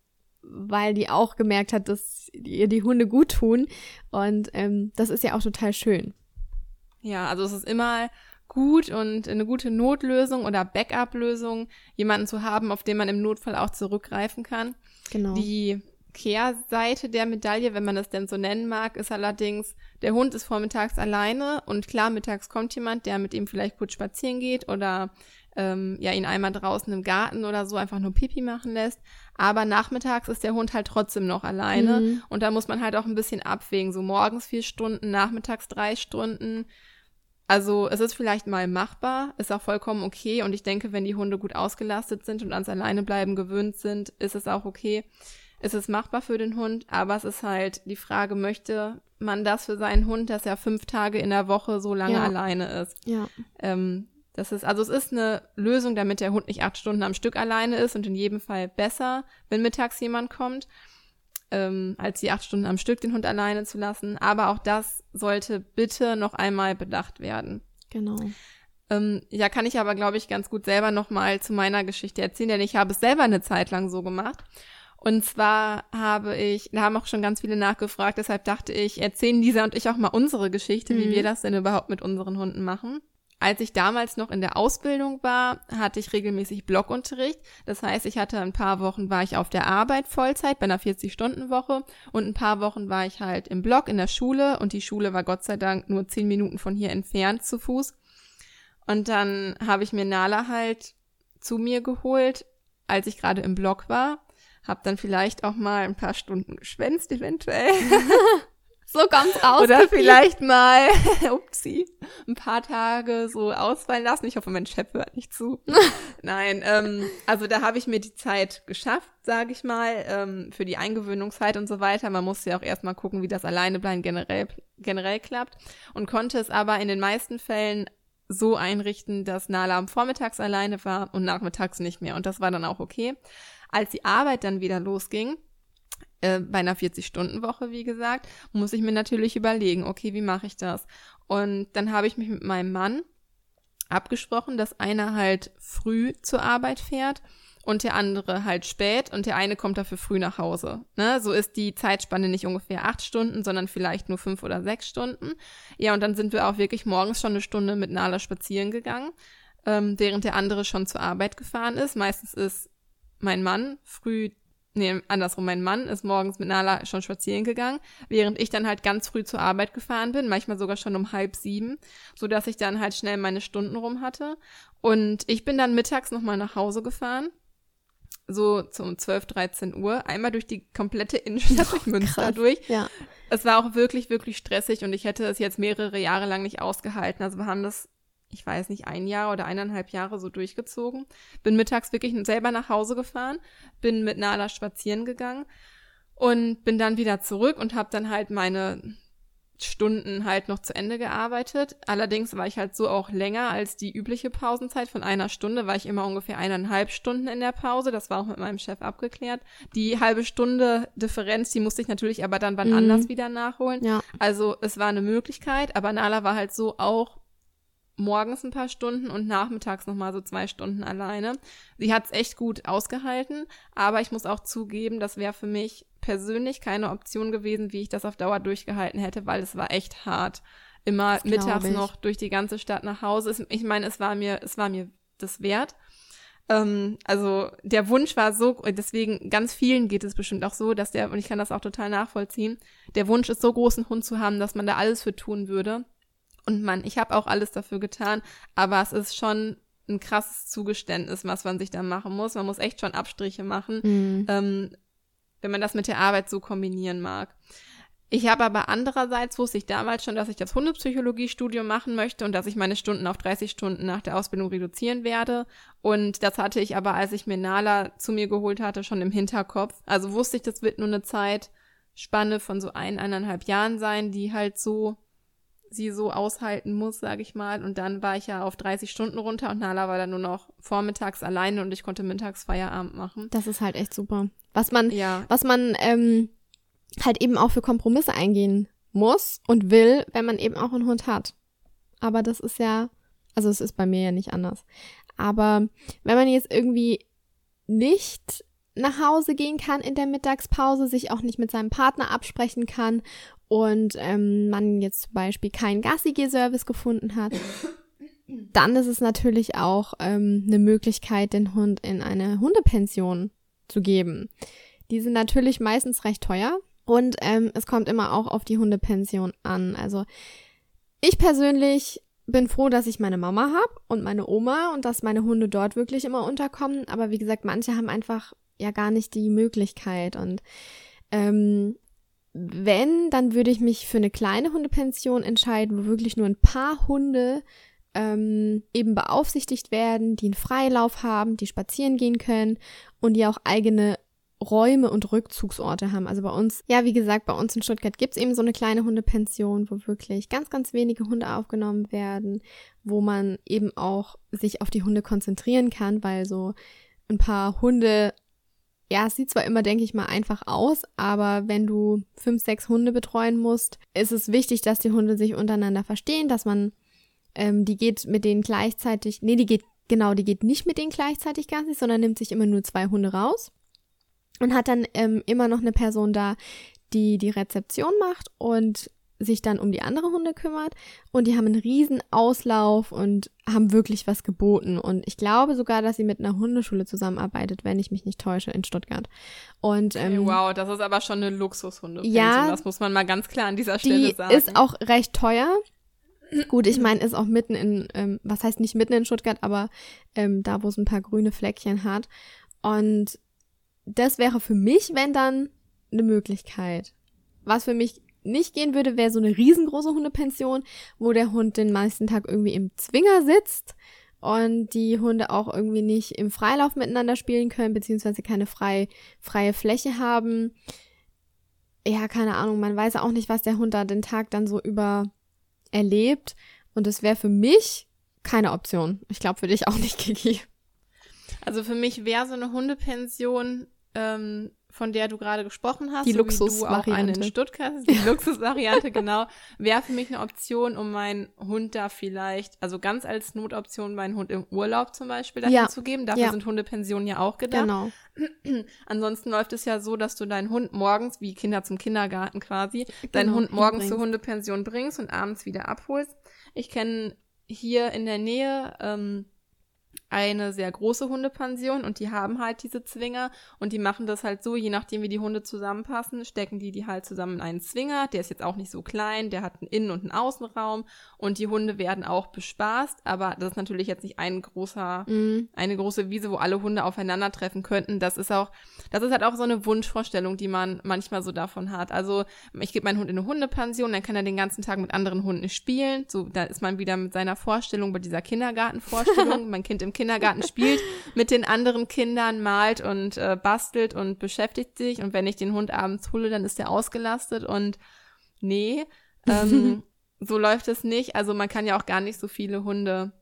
weil die auch gemerkt hat, dass ihr die Hunde gut tun. Und ähm, das ist ja auch total schön. Ja, also es ist immer gut und eine gute Notlösung oder Backup-Lösung, jemanden zu haben, auf den man im Notfall auch zurückgreifen kann. Genau. Die Kehrseite der Medaille, wenn man das denn so nennen mag, ist allerdings, der Hund ist vormittags alleine und klar, mittags kommt jemand, der mit ihm vielleicht kurz spazieren geht oder ähm, ja ihn einmal draußen im Garten oder so einfach nur Pipi machen lässt. Aber nachmittags ist der Hund halt trotzdem noch alleine mhm. und da muss man halt auch ein bisschen abwägen. So morgens vier Stunden, nachmittags drei Stunden. Also es ist vielleicht mal machbar, ist auch vollkommen okay und ich denke, wenn die Hunde gut ausgelastet sind und ans Alleinebleiben gewöhnt sind, ist es auch okay. Es ist machbar für den Hund, aber es ist halt die Frage, möchte man das für seinen Hund, dass er fünf Tage in der Woche so lange ja. alleine ist? Ja. Ähm, das ist, also es ist eine Lösung, damit der Hund nicht acht Stunden am Stück alleine ist und in jedem Fall besser, wenn mittags jemand kommt, ähm, als die acht Stunden am Stück den Hund alleine zu lassen. Aber auch das sollte bitte noch einmal bedacht werden. Genau. Ähm, ja, kann ich aber, glaube ich, ganz gut selber nochmal zu meiner Geschichte erzählen, denn ich habe es selber eine Zeit lang so gemacht. Und zwar habe ich, da haben auch schon ganz viele nachgefragt, deshalb dachte ich, erzählen Lisa und ich auch mal unsere Geschichte, mhm. wie wir das denn überhaupt mit unseren Hunden machen. Als ich damals noch in der Ausbildung war, hatte ich regelmäßig Blockunterricht. Das heißt, ich hatte ein paar Wochen war ich auf der Arbeit Vollzeit bei einer 40-Stunden-Woche und ein paar Wochen war ich halt im Block in der Schule und die Schule war Gott sei Dank nur zehn Minuten von hier entfernt zu Fuß. Und dann habe ich mir Nala halt zu mir geholt, als ich gerade im Block war. Hab dann vielleicht auch mal ein paar Stunden geschwänzt, eventuell. so ganz raus. Oder vielleicht mal, upsie, ein paar Tage so ausfallen lassen. Ich hoffe, mein Chef hört nicht zu. Nein, ähm, also da habe ich mir die Zeit geschafft, sage ich mal, ähm, für die Eingewöhnungszeit und so weiter. Man muss ja auch erstmal gucken, wie das Alleinebleiben generell, generell klappt. Und konnte es aber in den meisten Fällen so einrichten, dass Nala am Vormittags alleine war und nachmittags nicht mehr. Und das war dann auch okay. Als die Arbeit dann wieder losging, äh, bei einer 40-Stunden-Woche, wie gesagt, muss ich mir natürlich überlegen, okay, wie mache ich das? Und dann habe ich mich mit meinem Mann abgesprochen, dass einer halt früh zur Arbeit fährt und der andere halt spät und der eine kommt dafür früh nach Hause. Ne? So ist die Zeitspanne nicht ungefähr acht Stunden, sondern vielleicht nur fünf oder sechs Stunden. Ja, und dann sind wir auch wirklich morgens schon eine Stunde mit Nala spazieren gegangen, ähm, während der andere schon zur Arbeit gefahren ist. Meistens ist mein Mann früh, nee, andersrum, mein Mann ist morgens mit Nala schon spazieren gegangen, während ich dann halt ganz früh zur Arbeit gefahren bin, manchmal sogar schon um halb sieben, so dass ich dann halt schnell meine Stunden rum hatte. Und ich bin dann mittags nochmal nach Hause gefahren so zum 12, 13 Uhr, einmal durch die komplette Innenstadt durch Münster Krass, durch. Ja. Es war auch wirklich, wirklich stressig und ich hätte es jetzt mehrere Jahre lang nicht ausgehalten. Also wir haben das ich weiß nicht, ein Jahr oder eineinhalb Jahre so durchgezogen. Bin mittags wirklich selber nach Hause gefahren, bin mit Nala spazieren gegangen und bin dann wieder zurück und habe dann halt meine Stunden halt noch zu Ende gearbeitet. Allerdings war ich halt so auch länger als die übliche Pausenzeit von einer Stunde, war ich immer ungefähr eineinhalb Stunden in der Pause. Das war auch mit meinem Chef abgeklärt. Die halbe Stunde Differenz, die musste ich natürlich aber dann wann mhm. anders wieder nachholen. Ja. Also es war eine Möglichkeit, aber Nala war halt so auch morgens ein paar Stunden und nachmittags nochmal so zwei Stunden alleine. Sie hat es echt gut ausgehalten, aber ich muss auch zugeben, das wäre für mich persönlich keine Option gewesen, wie ich das auf Dauer durchgehalten hätte, weil es war echt hart. Immer mittags ich. noch durch die ganze Stadt nach Hause. Ich meine, es war mir, es war mir das wert. Ähm, also der Wunsch war so, deswegen ganz vielen geht es bestimmt auch so, dass der, und ich kann das auch total nachvollziehen, der Wunsch ist so groß, einen Hund zu haben, dass man da alles für tun würde. Und man, ich habe auch alles dafür getan, aber es ist schon ein krasses Zugeständnis, was man sich da machen muss. Man muss echt schon Abstriche machen, mhm. ähm, wenn man das mit der Arbeit so kombinieren mag. Ich habe aber andererseits wusste ich damals schon, dass ich das Hundepsychologiestudium machen möchte und dass ich meine Stunden auf 30 Stunden nach der Ausbildung reduzieren werde. Und das hatte ich aber, als ich mir Nala zu mir geholt hatte, schon im Hinterkopf. Also wusste ich, das wird nur eine Zeitspanne von so ein, eineinhalb Jahren sein, die halt so sie so aushalten muss, sage ich mal. Und dann war ich ja auf 30 Stunden runter und Nala war dann nur noch vormittags alleine und ich konnte mittags Feierabend machen. Das ist halt echt super. Was man, ja. was man ähm, halt eben auch für Kompromisse eingehen muss und will, wenn man eben auch einen Hund hat. Aber das ist ja, also es ist bei mir ja nicht anders. Aber wenn man jetzt irgendwie nicht nach Hause gehen kann in der Mittagspause, sich auch nicht mit seinem Partner absprechen kann und ähm, man jetzt zum Beispiel keinen Gassi-Service gefunden hat, dann ist es natürlich auch ähm, eine Möglichkeit, den Hund in eine Hundepension zu geben. Die sind natürlich meistens recht teuer und ähm, es kommt immer auch auf die Hundepension an. Also ich persönlich bin froh, dass ich meine Mama habe und meine Oma und dass meine Hunde dort wirklich immer unterkommen. Aber wie gesagt, manche haben einfach ja gar nicht die Möglichkeit und ähm, wenn, dann würde ich mich für eine kleine Hundepension entscheiden, wo wirklich nur ein paar Hunde ähm, eben beaufsichtigt werden, die einen Freilauf haben, die spazieren gehen können und die auch eigene Räume und Rückzugsorte haben. Also bei uns, ja, wie gesagt, bei uns in Stuttgart gibt's eben so eine kleine Hundepension, wo wirklich ganz, ganz wenige Hunde aufgenommen werden, wo man eben auch sich auf die Hunde konzentrieren kann, weil so ein paar Hunde ja, es sieht zwar immer, denke ich mal, einfach aus, aber wenn du fünf, sechs Hunde betreuen musst, ist es wichtig, dass die Hunde sich untereinander verstehen, dass man ähm, die geht mit denen gleichzeitig, nee, die geht, genau, die geht nicht mit denen gleichzeitig gar nicht, sondern nimmt sich immer nur zwei Hunde raus und hat dann ähm, immer noch eine Person da, die die Rezeption macht und sich dann um die anderen Hunde kümmert und die haben einen riesen Auslauf und haben wirklich was geboten und ich glaube sogar, dass sie mit einer Hundeschule zusammenarbeitet, wenn ich mich nicht täusche in Stuttgart. Und ähm, hey, wow, das ist aber schon eine Luxushunde. Ja, das muss man mal ganz klar an dieser Stelle die sagen. ist auch recht teuer. Gut, ich meine, ist auch mitten in, ähm, was heißt nicht mitten in Stuttgart, aber ähm, da, wo es ein paar grüne Fleckchen hat. Und das wäre für mich, wenn dann, eine Möglichkeit. Was für mich nicht gehen würde, wäre so eine riesengroße Hundepension, wo der Hund den meisten Tag irgendwie im Zwinger sitzt und die Hunde auch irgendwie nicht im Freilauf miteinander spielen können, beziehungsweise keine frei, freie Fläche haben. Ja, keine Ahnung, man weiß auch nicht, was der Hund da den Tag dann so über erlebt. Und das wäre für mich keine Option. Ich glaube für dich auch nicht, Kiki. Also für mich wäre so eine Hundepension, ähm, von der du gerade gesprochen hast, die Luxusvariante. in Stuttgart, die Luxusvariante, genau, wäre für mich eine Option, um meinen Hund da vielleicht, also ganz als Notoption meinen Hund im Urlaub zum Beispiel dahin Ja. zu geben. Dafür Ja. sind Hundepensionen ja auch gedacht. Genau. Ansonsten läuft es ja so, dass du deinen Hund morgens, wie Kinder zum Kindergarten quasi, deinen Genau, Hund morgens zur Hundepension bringst und abends wieder abholst. Ich kenne hier in der Nähe ähm, eine sehr große Hundepension und die haben halt diese Zwinger und die machen das halt so, je nachdem wie die Hunde zusammenpassen, stecken die die halt zusammen in einen Zwinger. Der ist jetzt auch nicht so klein, der hat einen Innen- und einen Außenraum und die Hunde werden auch bespaßt, aber das ist natürlich jetzt nicht ein großer Mhm. eine große Wiese, wo alle Hunde aufeinandertreffen könnten. Das ist auch, das ist halt auch so eine Wunschvorstellung, die man manchmal so davon hat. Also ich gebe meinen Hund in eine Hundepension, dann kann er den ganzen Tag mit anderen Hunden spielen. So, da ist man wieder mit seiner Vorstellung bei dieser Kindergartenvorstellung. mein Kind im Kindergarten spielt mit den anderen Kindern, malt und äh, bastelt und beschäftigt sich. Und wenn ich den Hund abends hole, dann ist er ausgelastet und nee, ähm, so läuft es nicht. Also man kann ja auch gar nicht so viele Hunde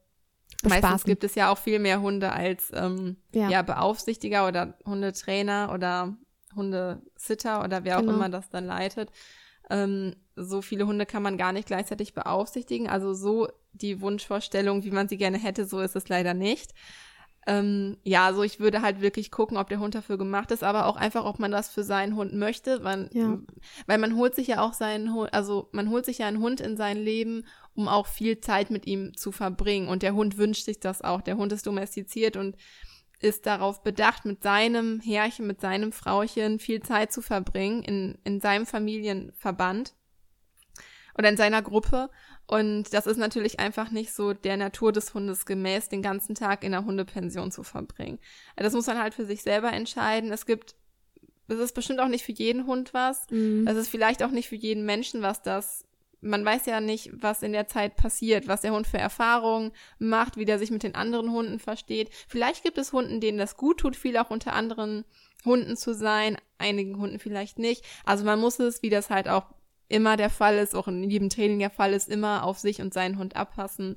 Meistens Bespaßen. gibt es ja auch viel mehr Hunde als ähm, Ja. ja. Beaufsichtiger oder Hundetrainer oder Hundesitter oder wer auch Genau. immer das dann leitet. Ähm, so viele Hunde kann man gar nicht gleichzeitig beaufsichtigen. Also so die Wunschvorstellung, wie man sie gerne hätte, so ist es leider nicht. Ähm, ja, also ich würde halt wirklich gucken, ob der Hund dafür gemacht ist, aber auch einfach, ob man das für seinen Hund möchte, man, Ja. weil man holt sich ja auch seinen Hund, also man holt sich ja einen Hund in sein Leben, um auch viel Zeit mit ihm zu verbringen und der Hund wünscht sich das auch. Der Hund ist domestiziert und ist darauf bedacht, mit seinem Herrchen, mit seinem Frauchen viel Zeit zu verbringen in, in seinem Familienverband oder in seiner Gruppe. Und das ist natürlich einfach nicht so der Natur des Hundes gemäß, den ganzen Tag in der Hundepension zu verbringen. Das muss man halt für sich selber entscheiden. Es gibt, es ist bestimmt auch nicht für jeden Hund was. Mhm. Es ist vielleicht auch nicht für jeden Menschen was das. Man weiß ja nicht, was in der Zeit passiert, was der Hund für Erfahrungen macht, wie der sich mit den anderen Hunden versteht. Vielleicht gibt es Hunden, denen das gut tut, viel auch unter anderen Hunden zu sein, einigen Hunden vielleicht nicht. Also man muss es, wie das halt auch immer der Fall ist, auch in jedem Training der Fall ist, immer auf sich und seinen Hund abpassen.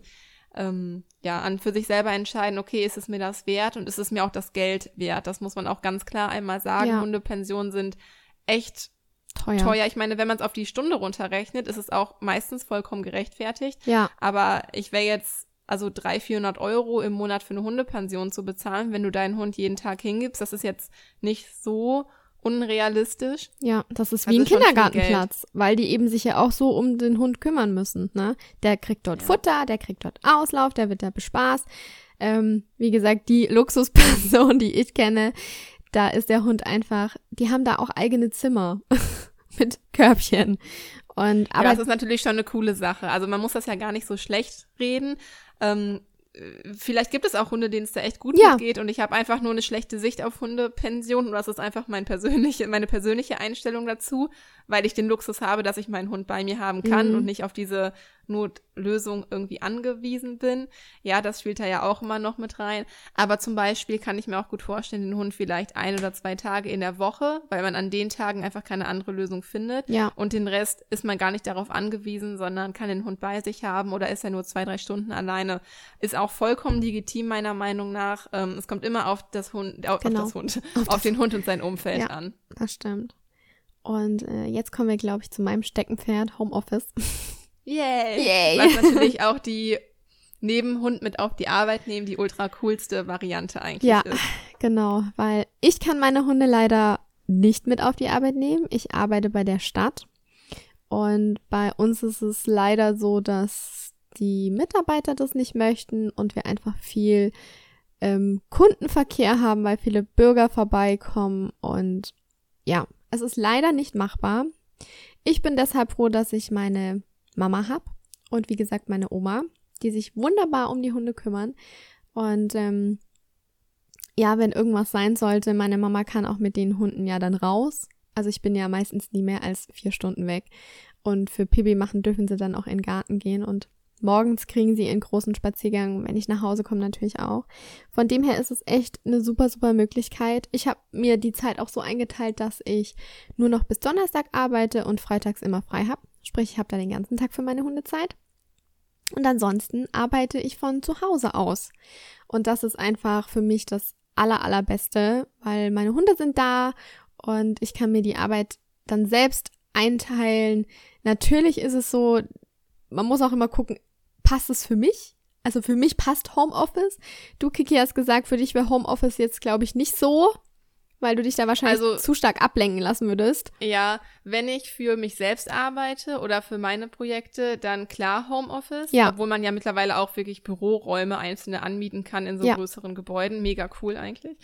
Ähm, ja, an für sich selber entscheiden, okay, ist es mir das wert und ist es mir auch das Geld wert? Das muss man auch ganz klar einmal sagen. Ja. Hundepensionen sind echt teuer. teuer. Ich meine, wenn man es auf die Stunde runterrechnet, ist es auch meistens vollkommen gerechtfertigt. Ja, Aber ich wäre jetzt also 300, 400 Euro im Monat für eine Hundepension zu bezahlen, wenn du deinen Hund jeden Tag hingibst. Das ist jetzt nicht so unrealistisch. ja, das ist wie ein schon viel Kindergartenplatz, weil die eben sich ja auch so um den Hund kümmern müssen. Ne? Der kriegt dort Ja. Futter, der kriegt dort Auslauf, der wird da bespaßt. Ähm, wie gesagt, die Luxusperson, die ich kenne, da ist der Hund einfach, die haben da auch eigene Zimmer mit Körbchen. Und Aber aber das ist natürlich schon eine coole Sache. Also man muss das ja gar nicht so schlecht reden. Ähm, äh, vielleicht gibt es auch Hunde, denen es da echt gut Ja. geht und ich habe einfach nur eine schlechte Sicht auf Hundepension und das ist einfach mein persönliche, meine persönliche Einstellung dazu, weil ich den Luxus habe, dass ich meinen Hund bei mir haben kann Mhm. und nicht auf diese Notlösung irgendwie angewiesen bin. Ja, das spielt da ja auch immer noch mit rein. Aber zum Beispiel kann ich mir auch gut vorstellen, den Hund vielleicht ein oder zwei Tage in der Woche, weil man an den Tagen einfach keine andere Lösung findet. ja, Und den Rest ist man gar nicht darauf angewiesen, sondern kann den Hund bei sich haben oder ist er nur zwei, drei Stunden alleine. Ist auch vollkommen legitim, meiner Meinung nach. Ähm, es kommt immer auf das Hund, auf, Genau. auf das Hund, Auf auf, das- den Hund und sein Umfeld Ja. an. das stimmt. Und äh, jetzt kommen wir, glaube ich, zu meinem Steckenpferd, Homeoffice. Yay! Yay. Was natürlich auch die neben Hund mit auf die Arbeit nehmen die ultra coolste Variante eigentlich ja, ist. genau, weil ich kann meine Hunde leider nicht mit auf die Arbeit nehmen. Ich arbeite bei der Stadt und bei uns ist es leider so, dass die Mitarbeiter das nicht möchten und wir einfach viel ähm, Kundenverkehr haben, weil viele Bürger vorbeikommen und ja, es ist leider nicht machbar. Ich bin deshalb froh, dass ich meine Mama habe und wie gesagt meine Oma, die sich wunderbar um die Hunde kümmern und ähm, ja, wenn irgendwas sein sollte, meine Mama kann auch mit den Hunden ja dann raus. Also ich bin ja meistens nie mehr als vier Stunden weg. Und für Pibi machen dürfen sie dann auch in den Garten gehen und morgens kriegen sie ihren großen Spaziergang, wenn ich nach Hause komme natürlich auch. Von dem her ist es echt eine super, super Möglichkeit. Ich habe mir die Zeit auch so eingeteilt, dass ich nur noch bis Donnerstag arbeite und freitags immer frei habe. Sprich, ich habe da den ganzen Tag für meine Hundezeit. Und ansonsten arbeite ich von zu Hause aus. Und das ist einfach für mich das aller, allerbeste, weil meine Hunde sind da und ich kann mir die Arbeit dann selbst einteilen. Natürlich ist es so, man muss auch immer gucken, passt es für mich? Also für mich passt Homeoffice. Du, Kiki, hast gesagt, für dich wäre Homeoffice jetzt, glaube ich, nicht so weil du dich da wahrscheinlich also, zu stark ablenken lassen würdest. Ja, wenn ich für mich selbst arbeite oder für meine Projekte, dann klar Homeoffice, ja. obwohl man ja mittlerweile auch wirklich Büroräume einzelne anmieten kann in so ja. größeren Gebäuden, mega cool eigentlich.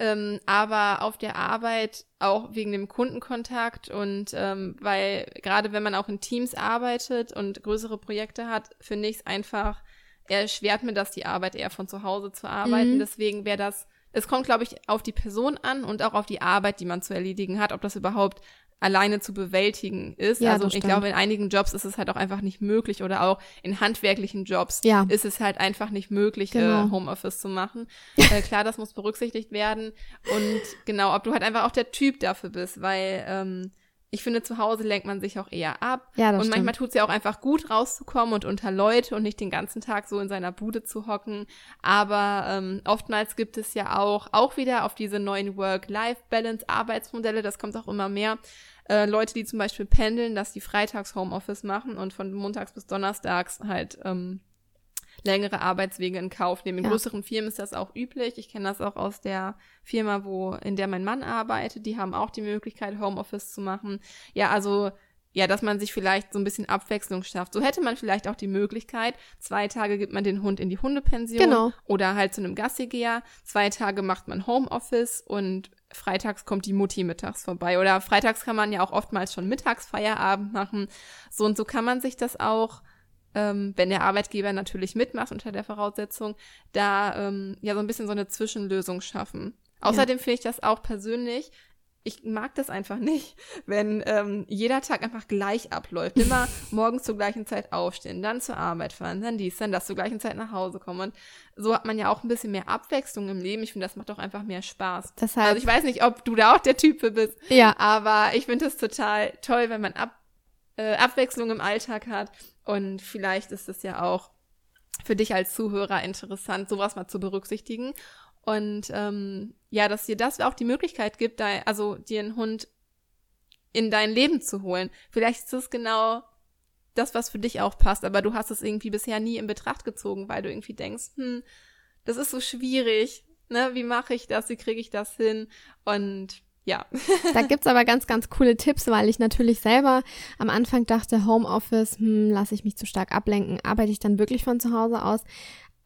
Ähm, aber auf der Arbeit auch wegen dem Kundenkontakt und ähm, weil gerade wenn man auch in Teams arbeitet und größere Projekte hat, finde ich es einfach erschwert mir das die Arbeit eher von zu Hause zu arbeiten. Mhm. Deswegen wäre das es kommt, glaube ich, auf die Person an und auch auf die Arbeit, die man zu erledigen hat, ob das überhaupt alleine zu bewältigen ist. Ja, also ich glaube, in einigen Jobs ist es halt auch einfach nicht möglich oder auch in handwerklichen Jobs ja. ist es halt einfach nicht möglich, äh, genau. äh, Homeoffice zu machen. äh, klar, das muss berücksichtigt werden und genau, ob du halt einfach auch der Typ dafür bist, weil ähm, ich finde, zu Hause lenkt man sich auch eher ab. Ja, das und stimmt. manchmal tut es ja auch einfach gut, rauszukommen und unter Leute und nicht den ganzen Tag so in seiner Bude zu hocken. Aber ähm, oftmals gibt es ja auch, auch wieder auf diese neuen Work-Life-Balance-Arbeitsmodelle, das kommt auch immer mehr, äh, Leute, die zum Beispiel pendeln, dass die freitags Homeoffice machen und von montags bis donnerstags halt ähm, längere Arbeitswege in Kauf nehmen. In ja. größeren Firmen ist das auch üblich. Ich kenne das auch aus der Firma, wo, in der mein Mann arbeitet. Die haben auch die Möglichkeit, Homeoffice zu machen. Ja, also, ja, dass man sich vielleicht so ein bisschen Abwechslung schafft. So hätte man vielleicht auch die Möglichkeit, zwei Tage gibt man den Hund in die Hundepension genau. oder halt zu einem Gassigeher, zwei Tage macht man Homeoffice und freitags kommt die Mutti mittags vorbei. Oder freitags kann man ja auch oftmals schon Mittagsfeierabend machen. So und so kann man sich das auch ähm, wenn der Arbeitgeber natürlich mitmacht unter der Voraussetzung, da ähm, ja so ein bisschen so eine Zwischenlösung schaffen. Außerdem ja. finde ich das auch persönlich ich mag das einfach nicht, wenn ähm, jeder Tag einfach gleich abläuft. Immer morgens zur gleichen Zeit aufstehen, dann zur Arbeit fahren, dann dies, dann das, zur gleichen Zeit nach Hause kommen. Und so hat man ja auch ein bisschen mehr Abwechslung im Leben. Ich finde, das macht doch einfach mehr Spaß. Deshalb, also ich weiß nicht, ob du da auch der Typ für bist. Ja. Aber ich finde es total toll, wenn man Ab äh, Abwechslung im Alltag hat. Und vielleicht ist es ja auch für dich als Zuhörer interessant, sowas mal zu berücksichtigen. Und ähm, ja, dass dir das auch die Möglichkeit gibt, da, also dir einen Hund in dein Leben zu holen. Vielleicht ist das genau das, was für dich auch passt, aber du hast es irgendwie bisher nie in Betracht gezogen, weil du irgendwie denkst, hm, das ist so schwierig, ne? Wie mache ich das? Wie kriege ich das hin? Und ja. da gibt's aber ganz, ganz coole Tipps, weil ich natürlich selber am Anfang dachte, Homeoffice, hm, lasse ich mich zu stark ablenken, arbeite ich dann wirklich von zu Hause aus.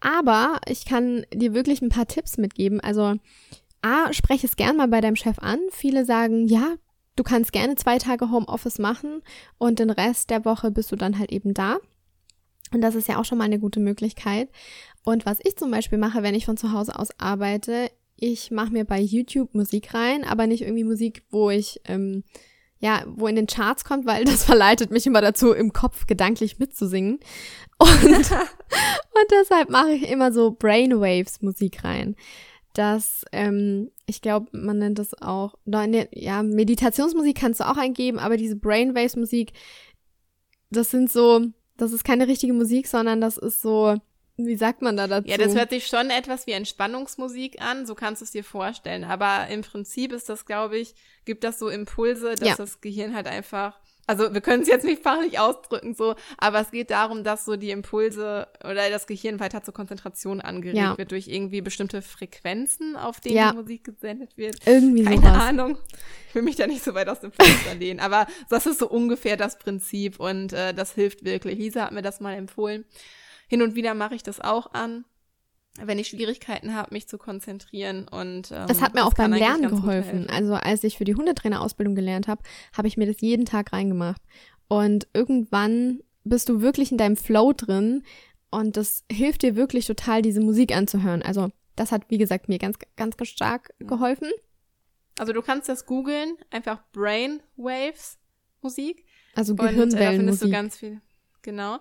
Aber ich kann dir wirklich ein paar Tipps mitgeben. Also, A, spreche es gern mal bei deinem Chef an. Viele sagen, ja, du kannst gerne zwei Tage Homeoffice machen und den Rest der Woche bist du dann halt eben da. Und das ist ja auch schon mal eine gute Möglichkeit. Und was ich zum Beispiel mache, wenn ich von zu Hause aus arbeite, ich mache mir bei YouTube Musik rein, aber nicht irgendwie Musik, wo ich, ähm, ja, wo in den Charts kommt, weil das verleitet mich immer dazu, im Kopf gedanklich mitzusingen. Und, und deshalb mache ich immer so Brainwaves Musik rein. Das, ähm, ich glaube, man nennt das auch, ja, Meditationsmusik kannst du auch eingeben, aber diese Brainwaves Musik, das sind so, das ist keine richtige Musik, sondern das ist so, wie sagt man da dazu? Ja, das hört sich schon etwas wie Entspannungsmusik an, so kannst du es dir vorstellen. Aber im Prinzip ist das, glaube ich, gibt das so Impulse, dass ja. das Gehirn halt einfach also wir können es jetzt nicht fachlich ausdrücken, so, aber es geht darum, dass so die Impulse oder das Gehirn weiter zur Konzentration angeregt ja. wird durch irgendwie bestimmte Frequenzen, auf denen ja. die Musik gesendet wird. Irgendwie Keine sowas. Ahnung. Ich will mich da nicht so weit aus dem Fenster lehnen, aber das ist so ungefähr das Prinzip und äh, das hilft wirklich. Lisa hat mir das mal empfohlen. Hin und wieder mache ich das auch an wenn ich Schwierigkeiten habe, mich zu konzentrieren und ähm, das hat mir das auch beim Lernen geholfen. Also als ich für die Hundetrainerausbildung gelernt habe, habe ich mir das jeden Tag reingemacht und irgendwann bist du wirklich in deinem Flow drin und das hilft dir wirklich total, diese Musik anzuhören. Also das hat wie gesagt mir ganz ganz, stark geholfen. Also du kannst das googeln, einfach Brainwaves Musik. Also Gehirnwellenmusik. Und, äh, da findest du ganz viel. Genau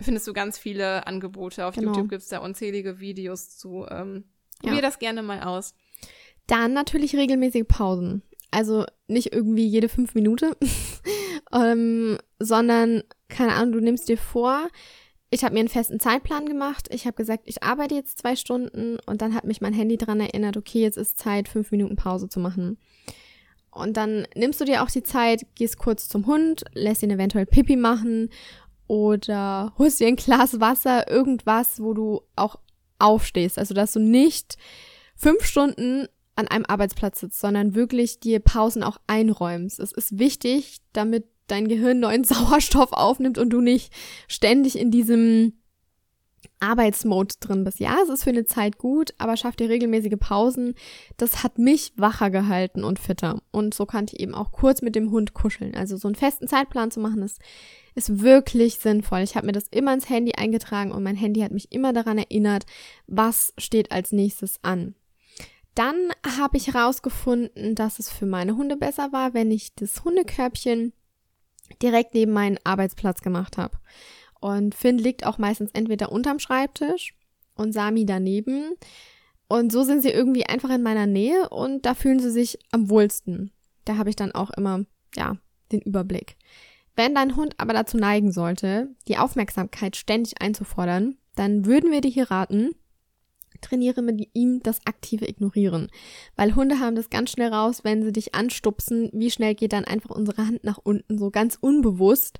findest du ganz viele Angebote. Auf genau. YouTube gibt es da unzählige Videos zu. Ähm, probier ja. das gerne mal aus. Dann natürlich regelmäßige Pausen. Also nicht irgendwie jede fünf Minuten, ähm, sondern, keine Ahnung, du nimmst dir vor, ich habe mir einen festen Zeitplan gemacht. Ich habe gesagt, ich arbeite jetzt zwei Stunden und dann hat mich mein Handy dran erinnert, okay, jetzt ist Zeit, fünf Minuten Pause zu machen. Und dann nimmst du dir auch die Zeit, gehst kurz zum Hund, lässt ihn eventuell Pipi machen oder holst dir ein Glas Wasser, irgendwas, wo du auch aufstehst. Also, dass du nicht fünf Stunden an einem Arbeitsplatz sitzt, sondern wirklich dir Pausen auch einräumst. Es ist wichtig, damit dein Gehirn neuen Sauerstoff aufnimmt und du nicht ständig in diesem Arbeitsmode drin bist. Ja, es ist für eine Zeit gut, aber schaff dir regelmäßige Pausen. Das hat mich wacher gehalten und fitter. Und so kann ich eben auch kurz mit dem Hund kuscheln. Also so einen festen Zeitplan zu machen, ist, ist wirklich sinnvoll. Ich habe mir das immer ins Handy eingetragen und mein Handy hat mich immer daran erinnert, was steht als nächstes an. Dann habe ich herausgefunden, dass es für meine Hunde besser war, wenn ich das Hundekörbchen direkt neben meinen Arbeitsplatz gemacht habe. Und Finn liegt auch meistens entweder unterm Schreibtisch und Sami daneben. Und so sind sie irgendwie einfach in meiner Nähe und da fühlen sie sich am wohlsten. Da habe ich dann auch immer, ja, den Überblick. Wenn dein Hund aber dazu neigen sollte, die Aufmerksamkeit ständig einzufordern, dann würden wir dir hier raten, trainiere mit ihm das aktive Ignorieren. Weil Hunde haben das ganz schnell raus, wenn sie dich anstupsen, wie schnell geht dann einfach unsere Hand nach unten, so ganz unbewusst.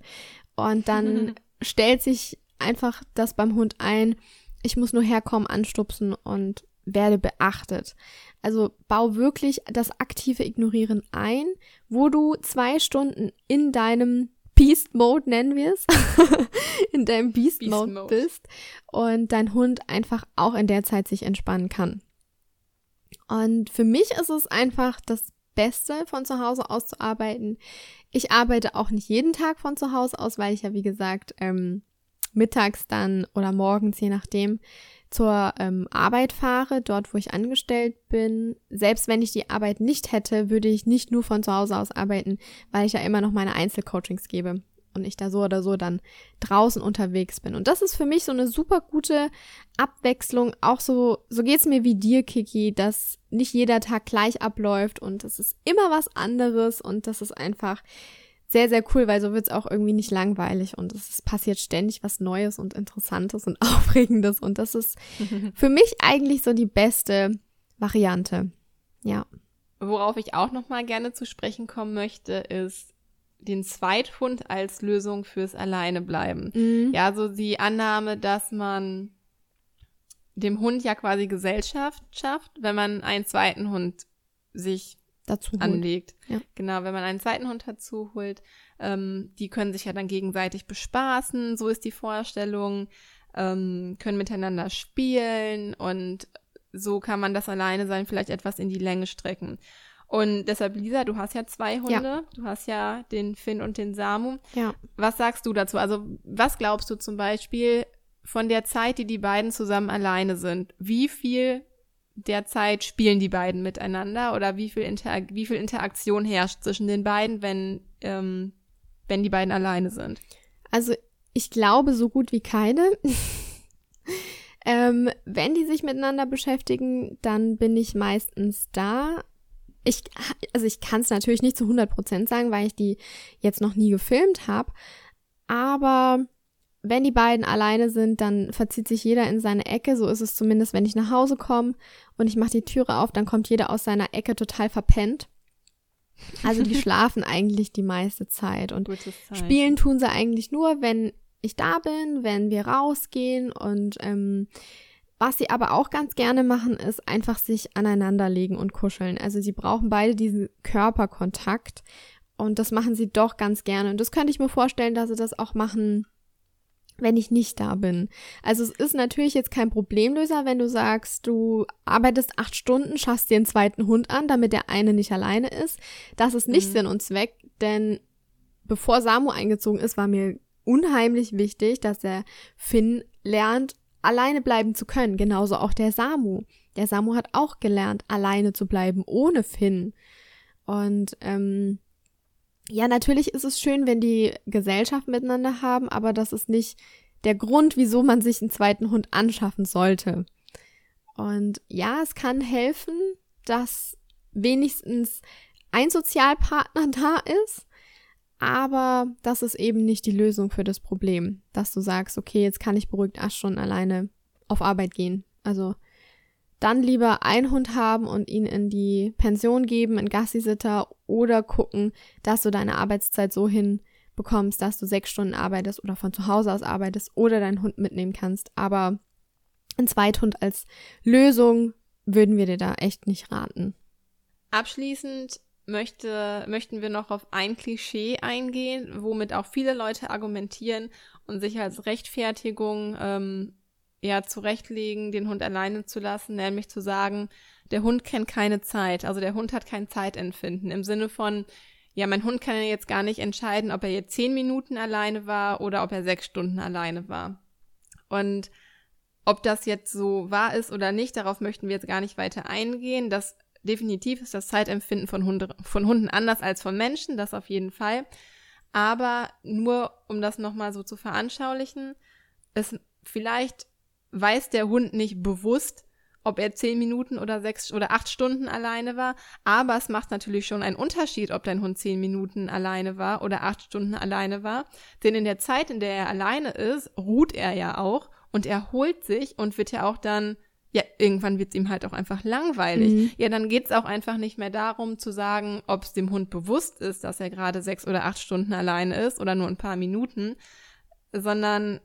Und dann stellt sich einfach das beim Hund ein, ich muss nur herkommen, anstupsen und werde beachtet. Also bau wirklich das aktive Ignorieren ein, wo du zwei Stunden in deinem Beast Mode nennen wir es, in deinem Beast, Beast Mode, Mode bist und dein Hund einfach auch in der Zeit sich entspannen kann. Und für mich ist es einfach das Beste, von zu Hause aus zu arbeiten. Ich arbeite auch nicht jeden Tag von zu Hause aus, weil ich ja, wie gesagt, ähm, mittags dann oder morgens, je nachdem, zur ähm, Arbeit fahre, dort wo ich angestellt bin. Selbst wenn ich die Arbeit nicht hätte, würde ich nicht nur von zu Hause aus arbeiten, weil ich ja immer noch meine Einzelcoachings gebe und ich da so oder so dann draußen unterwegs bin. Und das ist für mich so eine super gute Abwechslung. Auch so, so geht's mir wie dir, Kiki, dass nicht jeder Tag gleich abläuft und es ist immer was anderes und das ist einfach sehr, sehr cool, weil so wird's auch irgendwie nicht langweilig und es passiert ständig was Neues und Interessantes und Aufregendes und das ist für mich eigentlich so die beste Variante. Ja. Worauf ich auch noch mal gerne zu sprechen kommen möchte, ist den Zweithund als Lösung fürs Alleinebleiben. Mhm. Ja, so die Annahme, dass man dem Hund ja quasi Gesellschaft schafft, wenn man einen zweiten Hund sich dazu holt. anlegt. Ja. Genau, wenn man einen zweiten Hund dazu holt, ähm, die können sich ja dann gegenseitig bespaßen, so ist die Vorstellung, ähm, können miteinander spielen und so kann man das Alleine sein vielleicht etwas in die Länge strecken. Und deshalb, Lisa, du hast ja zwei Hunde. Ja. Du hast ja den Finn und den Samu. Ja. Was sagst du dazu? Also, was glaubst du zum Beispiel von der Zeit, die die beiden zusammen alleine sind? Wie viel der Zeit spielen die beiden miteinander oder wie viel, Inter wie viel Interaktion herrscht zwischen den beiden, wenn, ähm, wenn die beiden alleine sind? Also, ich glaube so gut wie keine. ähm, wenn die sich miteinander beschäftigen, dann bin ich meistens da ich, also ich kann es natürlich nicht zu 100% sagen, weil ich die jetzt noch nie gefilmt habe. Aber wenn die beiden alleine sind, dann verzieht sich jeder in seine Ecke. So ist es zumindest, wenn ich nach Hause komme und ich mache die Türe auf, dann kommt jeder aus seiner Ecke total verpennt. Also die schlafen eigentlich die meiste Zeit und spielen tun sie eigentlich nur, wenn ich da bin, wenn wir rausgehen und ähm, was sie aber auch ganz gerne machen, ist einfach sich aneinanderlegen und kuscheln. Also sie brauchen beide diesen Körperkontakt und das machen sie doch ganz gerne. Und das könnte ich mir vorstellen, dass sie das auch machen, wenn ich nicht da bin. Also es ist natürlich jetzt kein Problemlöser, wenn du sagst, du arbeitest acht Stunden, schaffst dir einen zweiten Hund an, damit der eine nicht alleine ist. Das ist nicht mhm. Sinn und Zweck, denn bevor Samu eingezogen ist, war mir unheimlich wichtig, dass der Finn lernt, alleine bleiben zu können. Genauso auch der Samu. Der Samu hat auch gelernt, alleine zu bleiben, ohne Finn. Und ähm, ja, natürlich ist es schön, wenn die Gesellschaft miteinander haben, aber das ist nicht der Grund, wieso man sich einen zweiten Hund anschaffen sollte. Und ja, es kann helfen, dass wenigstens ein Sozialpartner da ist, aber das ist eben nicht die Lösung für das Problem, dass du sagst, okay, jetzt kann ich beruhigt acht Stunden alleine auf Arbeit gehen. Also dann lieber einen Hund haben und ihn in die Pension geben, in Gassisitter oder gucken, dass du deine Arbeitszeit so hinbekommst, dass du sechs Stunden arbeitest oder von zu Hause aus arbeitest oder deinen Hund mitnehmen kannst. Aber ein Zweithund als Lösung würden wir dir da echt nicht raten. Abschließend möchte, möchten wir noch auf ein Klischee eingehen, womit auch viele Leute argumentieren und sich als Rechtfertigung ähm, ja zurechtlegen, den Hund alleine zu lassen, nämlich zu sagen, der Hund kennt keine Zeit, also der Hund hat kein Zeitempfinden im Sinne von, ja, mein Hund kann ja jetzt gar nicht entscheiden, ob er jetzt zehn Minuten alleine war oder ob er sechs Stunden alleine war. Und ob das jetzt so wahr ist oder nicht, darauf möchten wir jetzt gar nicht weiter eingehen. Das definitiv ist das Zeitempfinden von, Hunde, von Hunden anders als von Menschen, das auf jeden Fall. Aber nur um das nochmal so zu veranschaulichen, es vielleicht weiß der Hund nicht bewusst, ob er zehn Minuten oder sechs oder acht Stunden alleine war. Aber es macht natürlich schon einen Unterschied, ob dein Hund zehn Minuten alleine war oder acht Stunden alleine war. Denn in der Zeit, in der er alleine ist, ruht er ja auch und erholt sich und wird ja auch dann, ja, irgendwann wird es ihm halt auch einfach langweilig. Mhm. Ja, dann geht es auch einfach nicht mehr darum zu sagen, ob es dem Hund bewusst ist, dass er gerade sechs oder acht Stunden alleine ist oder nur ein paar Minuten, sondern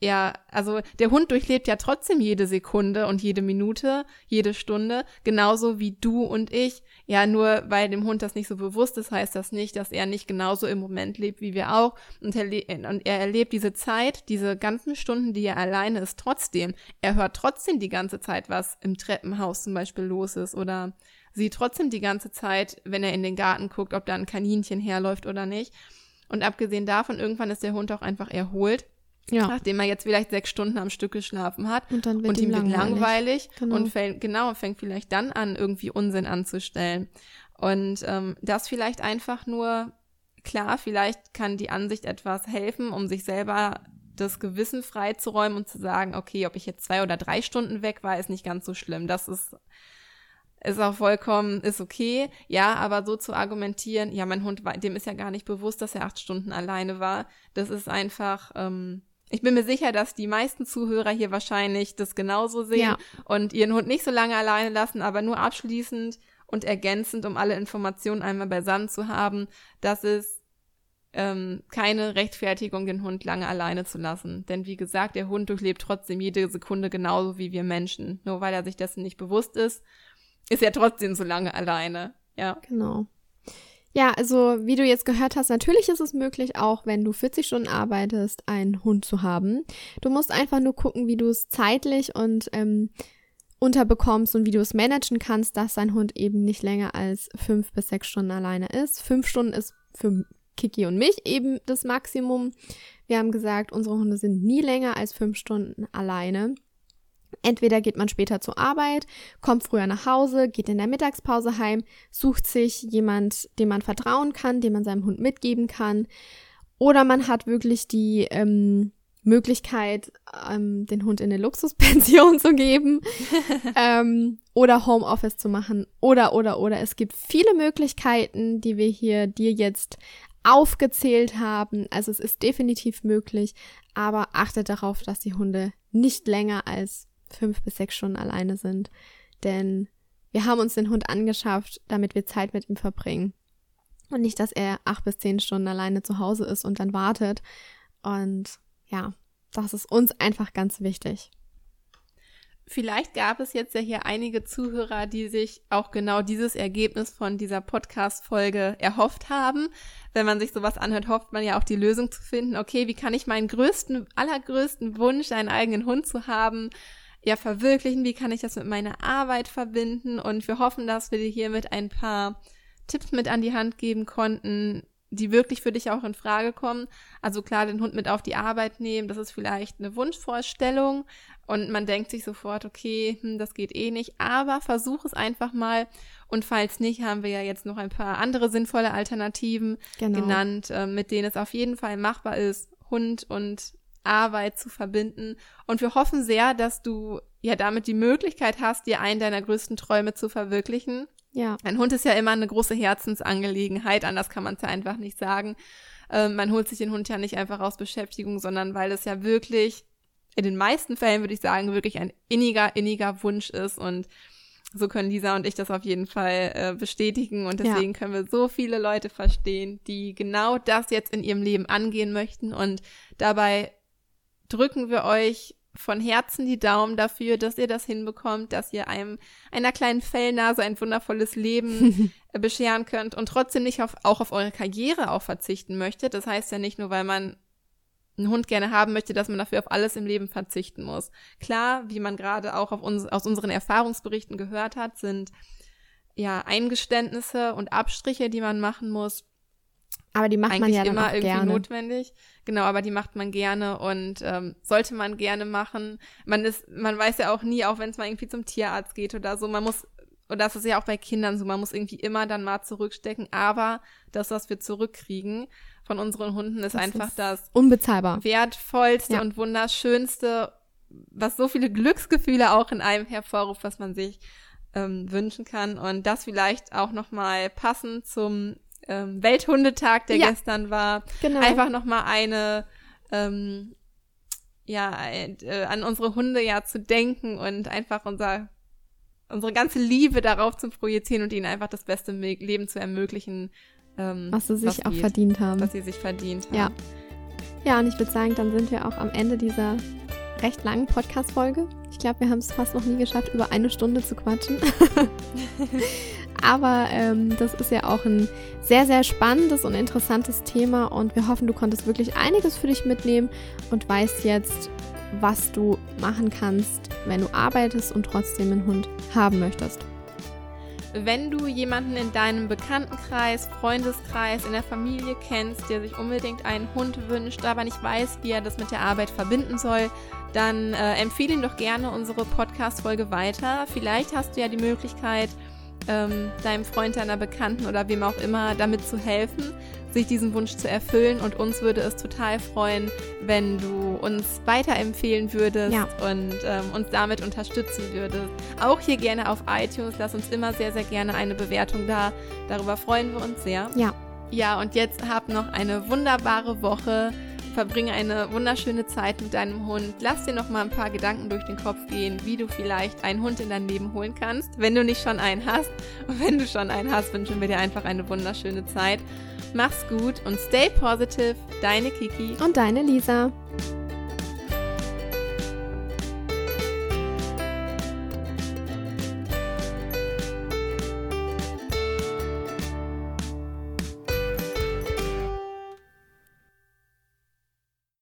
ja, also der Hund durchlebt ja trotzdem jede Sekunde und jede Minute, jede Stunde, genauso wie du und ich. Ja, nur weil dem Hund das nicht so bewusst ist, heißt das nicht, dass er nicht genauso im Moment lebt wie wir auch. Und er, und er erlebt diese Zeit, diese ganzen Stunden, die er alleine ist, trotzdem. Er hört trotzdem die ganze Zeit, was im Treppenhaus zum Beispiel los ist oder sieht trotzdem die ganze Zeit, wenn er in den Garten guckt, ob da ein Kaninchen herläuft oder nicht. Und abgesehen davon, irgendwann ist der Hund auch einfach erholt ja. Nachdem er jetzt vielleicht sechs Stunden am Stück geschlafen hat und, dann wird und ihm langweilig, langweilig genau. und fängt, genau, fängt vielleicht dann an, irgendwie Unsinn anzustellen. Und ähm, das vielleicht einfach nur, klar, vielleicht kann die Ansicht etwas helfen, um sich selber das Gewissen freizuräumen und zu sagen, okay, ob ich jetzt zwei oder drei Stunden weg war, ist nicht ganz so schlimm. Das ist ist auch vollkommen, ist okay. Ja, aber so zu argumentieren, ja, mein Hund, dem ist ja gar nicht bewusst, dass er acht Stunden alleine war. Das ist einfach, ähm, ich bin mir sicher, dass die meisten Zuhörer hier wahrscheinlich das genauso sehen ja. und ihren Hund nicht so lange alleine lassen, aber nur abschließend und ergänzend, um alle Informationen einmal beisammen zu haben, dass es ähm, keine Rechtfertigung, den Hund lange alleine zu lassen. Denn wie gesagt, der Hund durchlebt trotzdem jede Sekunde genauso wie wir Menschen. Nur weil er sich dessen nicht bewusst ist, ist er trotzdem so lange alleine. Ja. Genau. Ja, also wie du jetzt gehört hast, natürlich ist es möglich, auch wenn du 40 Stunden arbeitest, einen Hund zu haben. Du musst einfach nur gucken, wie du es zeitlich und ähm, unterbekommst und wie du es managen kannst, dass dein Hund eben nicht länger als fünf bis sechs Stunden alleine ist. Fünf Stunden ist für Kiki und mich eben das Maximum. Wir haben gesagt, unsere Hunde sind nie länger als fünf Stunden alleine. Entweder geht man später zur Arbeit, kommt früher nach Hause, geht in der Mittagspause heim, sucht sich jemand, dem man vertrauen kann, dem man seinem Hund mitgeben kann. Oder man hat wirklich die ähm, Möglichkeit, ähm, den Hund in eine Luxuspension zu geben ähm, oder Homeoffice zu machen oder, oder, oder. Es gibt viele Möglichkeiten, die wir hier dir jetzt aufgezählt haben. Also es ist definitiv möglich, aber achtet darauf, dass die Hunde nicht länger als fünf bis sechs Stunden alleine sind. Denn wir haben uns den Hund angeschafft, damit wir Zeit mit ihm verbringen. Und nicht, dass er acht bis zehn Stunden alleine zu Hause ist und dann wartet. Und ja, das ist uns einfach ganz wichtig. Vielleicht gab es jetzt ja hier einige Zuhörer, die sich auch genau dieses Ergebnis von dieser Podcast-Folge erhofft haben. Wenn man sich sowas anhört, hofft man ja auch die Lösung zu finden. Okay, wie kann ich meinen größten, allergrößten Wunsch, einen eigenen Hund zu haben, ja verwirklichen? Wie kann ich das mit meiner Arbeit verbinden? Und wir hoffen, dass wir dir hiermit ein paar Tipps mit an die Hand geben konnten, die wirklich für dich auch in Frage kommen. Also klar, den Hund mit auf die Arbeit nehmen, das ist vielleicht eine Wunschvorstellung und man denkt sich sofort, okay, hm, das geht eh nicht, aber versuch es einfach mal und falls nicht, haben wir ja jetzt noch ein paar andere sinnvolle Alternativen genau. genannt, äh, mit denen es auf jeden Fall machbar ist, Hund und Arbeit zu verbinden. Und wir hoffen sehr, dass du ja damit die Möglichkeit hast, dir einen deiner größten Träume zu verwirklichen. Ja. Ein Hund ist ja immer eine große Herzensangelegenheit, anders kann man es ja einfach nicht sagen. Ähm, man holt sich den Hund ja nicht einfach aus Beschäftigung, sondern weil es ja wirklich, in den meisten Fällen würde ich sagen, wirklich ein inniger, inniger Wunsch ist und so können Lisa und ich das auf jeden Fall äh, bestätigen und deswegen ja. können wir so viele Leute verstehen, die genau das jetzt in ihrem Leben angehen möchten und dabei drücken wir euch von Herzen die Daumen dafür, dass ihr das hinbekommt, dass ihr einem einer kleinen Fellnase ein wundervolles Leben bescheren könnt und trotzdem nicht auf, auch auf eure Karriere auch verzichten möchtet. Das heißt ja nicht nur, weil man einen Hund gerne haben möchte, dass man dafür auf alles im Leben verzichten muss. Klar, wie man gerade auch uns, aus unseren Erfahrungsberichten gehört hat, sind ja Eingeständnisse und Abstriche, die man machen muss. Aber die macht Eigentlich man ja immer irgendwie gerne. notwendig. Genau, aber die macht man gerne und ähm, sollte man gerne machen. Man ist, man weiß ja auch nie, auch wenn es mal irgendwie zum Tierarzt geht oder so, man muss, und das ist ja auch bei Kindern so, man muss irgendwie immer dann mal zurückstecken. Aber das, was wir zurückkriegen von unseren Hunden, ist das einfach ist das unbezahlbar wertvollste ja. und wunderschönste, was so viele Glücksgefühle auch in einem hervorruft, was man sich ähm, wünschen kann. Und das vielleicht auch nochmal passend zum ähm, Welthundetag, der ja. gestern war. Genau. Einfach nochmal eine, ähm, ja, äh, an unsere Hunde ja zu denken und einfach unser, unsere ganze Liebe darauf zu projizieren und ihnen einfach das beste Leben zu ermöglichen. Ähm, was sie sich was auch geht, verdient haben. Was sie sich verdient haben. Ja. Ja, und ich würde sagen, dann sind wir auch am Ende dieser recht langen Podcast-Folge. Ich glaube, wir haben es fast noch nie geschafft, über eine Stunde zu quatschen. Aber ähm, das ist ja auch ein sehr, sehr spannendes und interessantes Thema und wir hoffen, du konntest wirklich einiges für dich mitnehmen und weißt jetzt, was du machen kannst, wenn du arbeitest und trotzdem einen Hund haben möchtest. Wenn du jemanden in deinem Bekanntenkreis, Freundeskreis, in der Familie kennst, der sich unbedingt einen Hund wünscht, aber nicht weiß, wie er das mit der Arbeit verbinden soll, dann äh, empfehle ihm doch gerne unsere Podcast-Folge weiter. Vielleicht hast du ja die Möglichkeit, ähm, deinem Freund, deiner Bekannten oder wem auch immer damit zu helfen, sich diesen Wunsch zu erfüllen. Und uns würde es total freuen, wenn du uns weiterempfehlen würdest ja. und ähm, uns damit unterstützen würdest. Auch hier gerne auf iTunes. Lass uns immer sehr, sehr gerne eine Bewertung da. Darüber freuen wir uns sehr. Ja. Ja, und jetzt habt noch eine wunderbare Woche verbringe eine wunderschöne Zeit mit deinem Hund. Lass dir noch mal ein paar Gedanken durch den Kopf gehen, wie du vielleicht einen Hund in dein Leben holen kannst, wenn du nicht schon einen hast. Und wenn du schon einen hast, wünschen wir dir einfach eine wunderschöne Zeit. Mach's gut und stay positive. Deine Kiki und deine Lisa.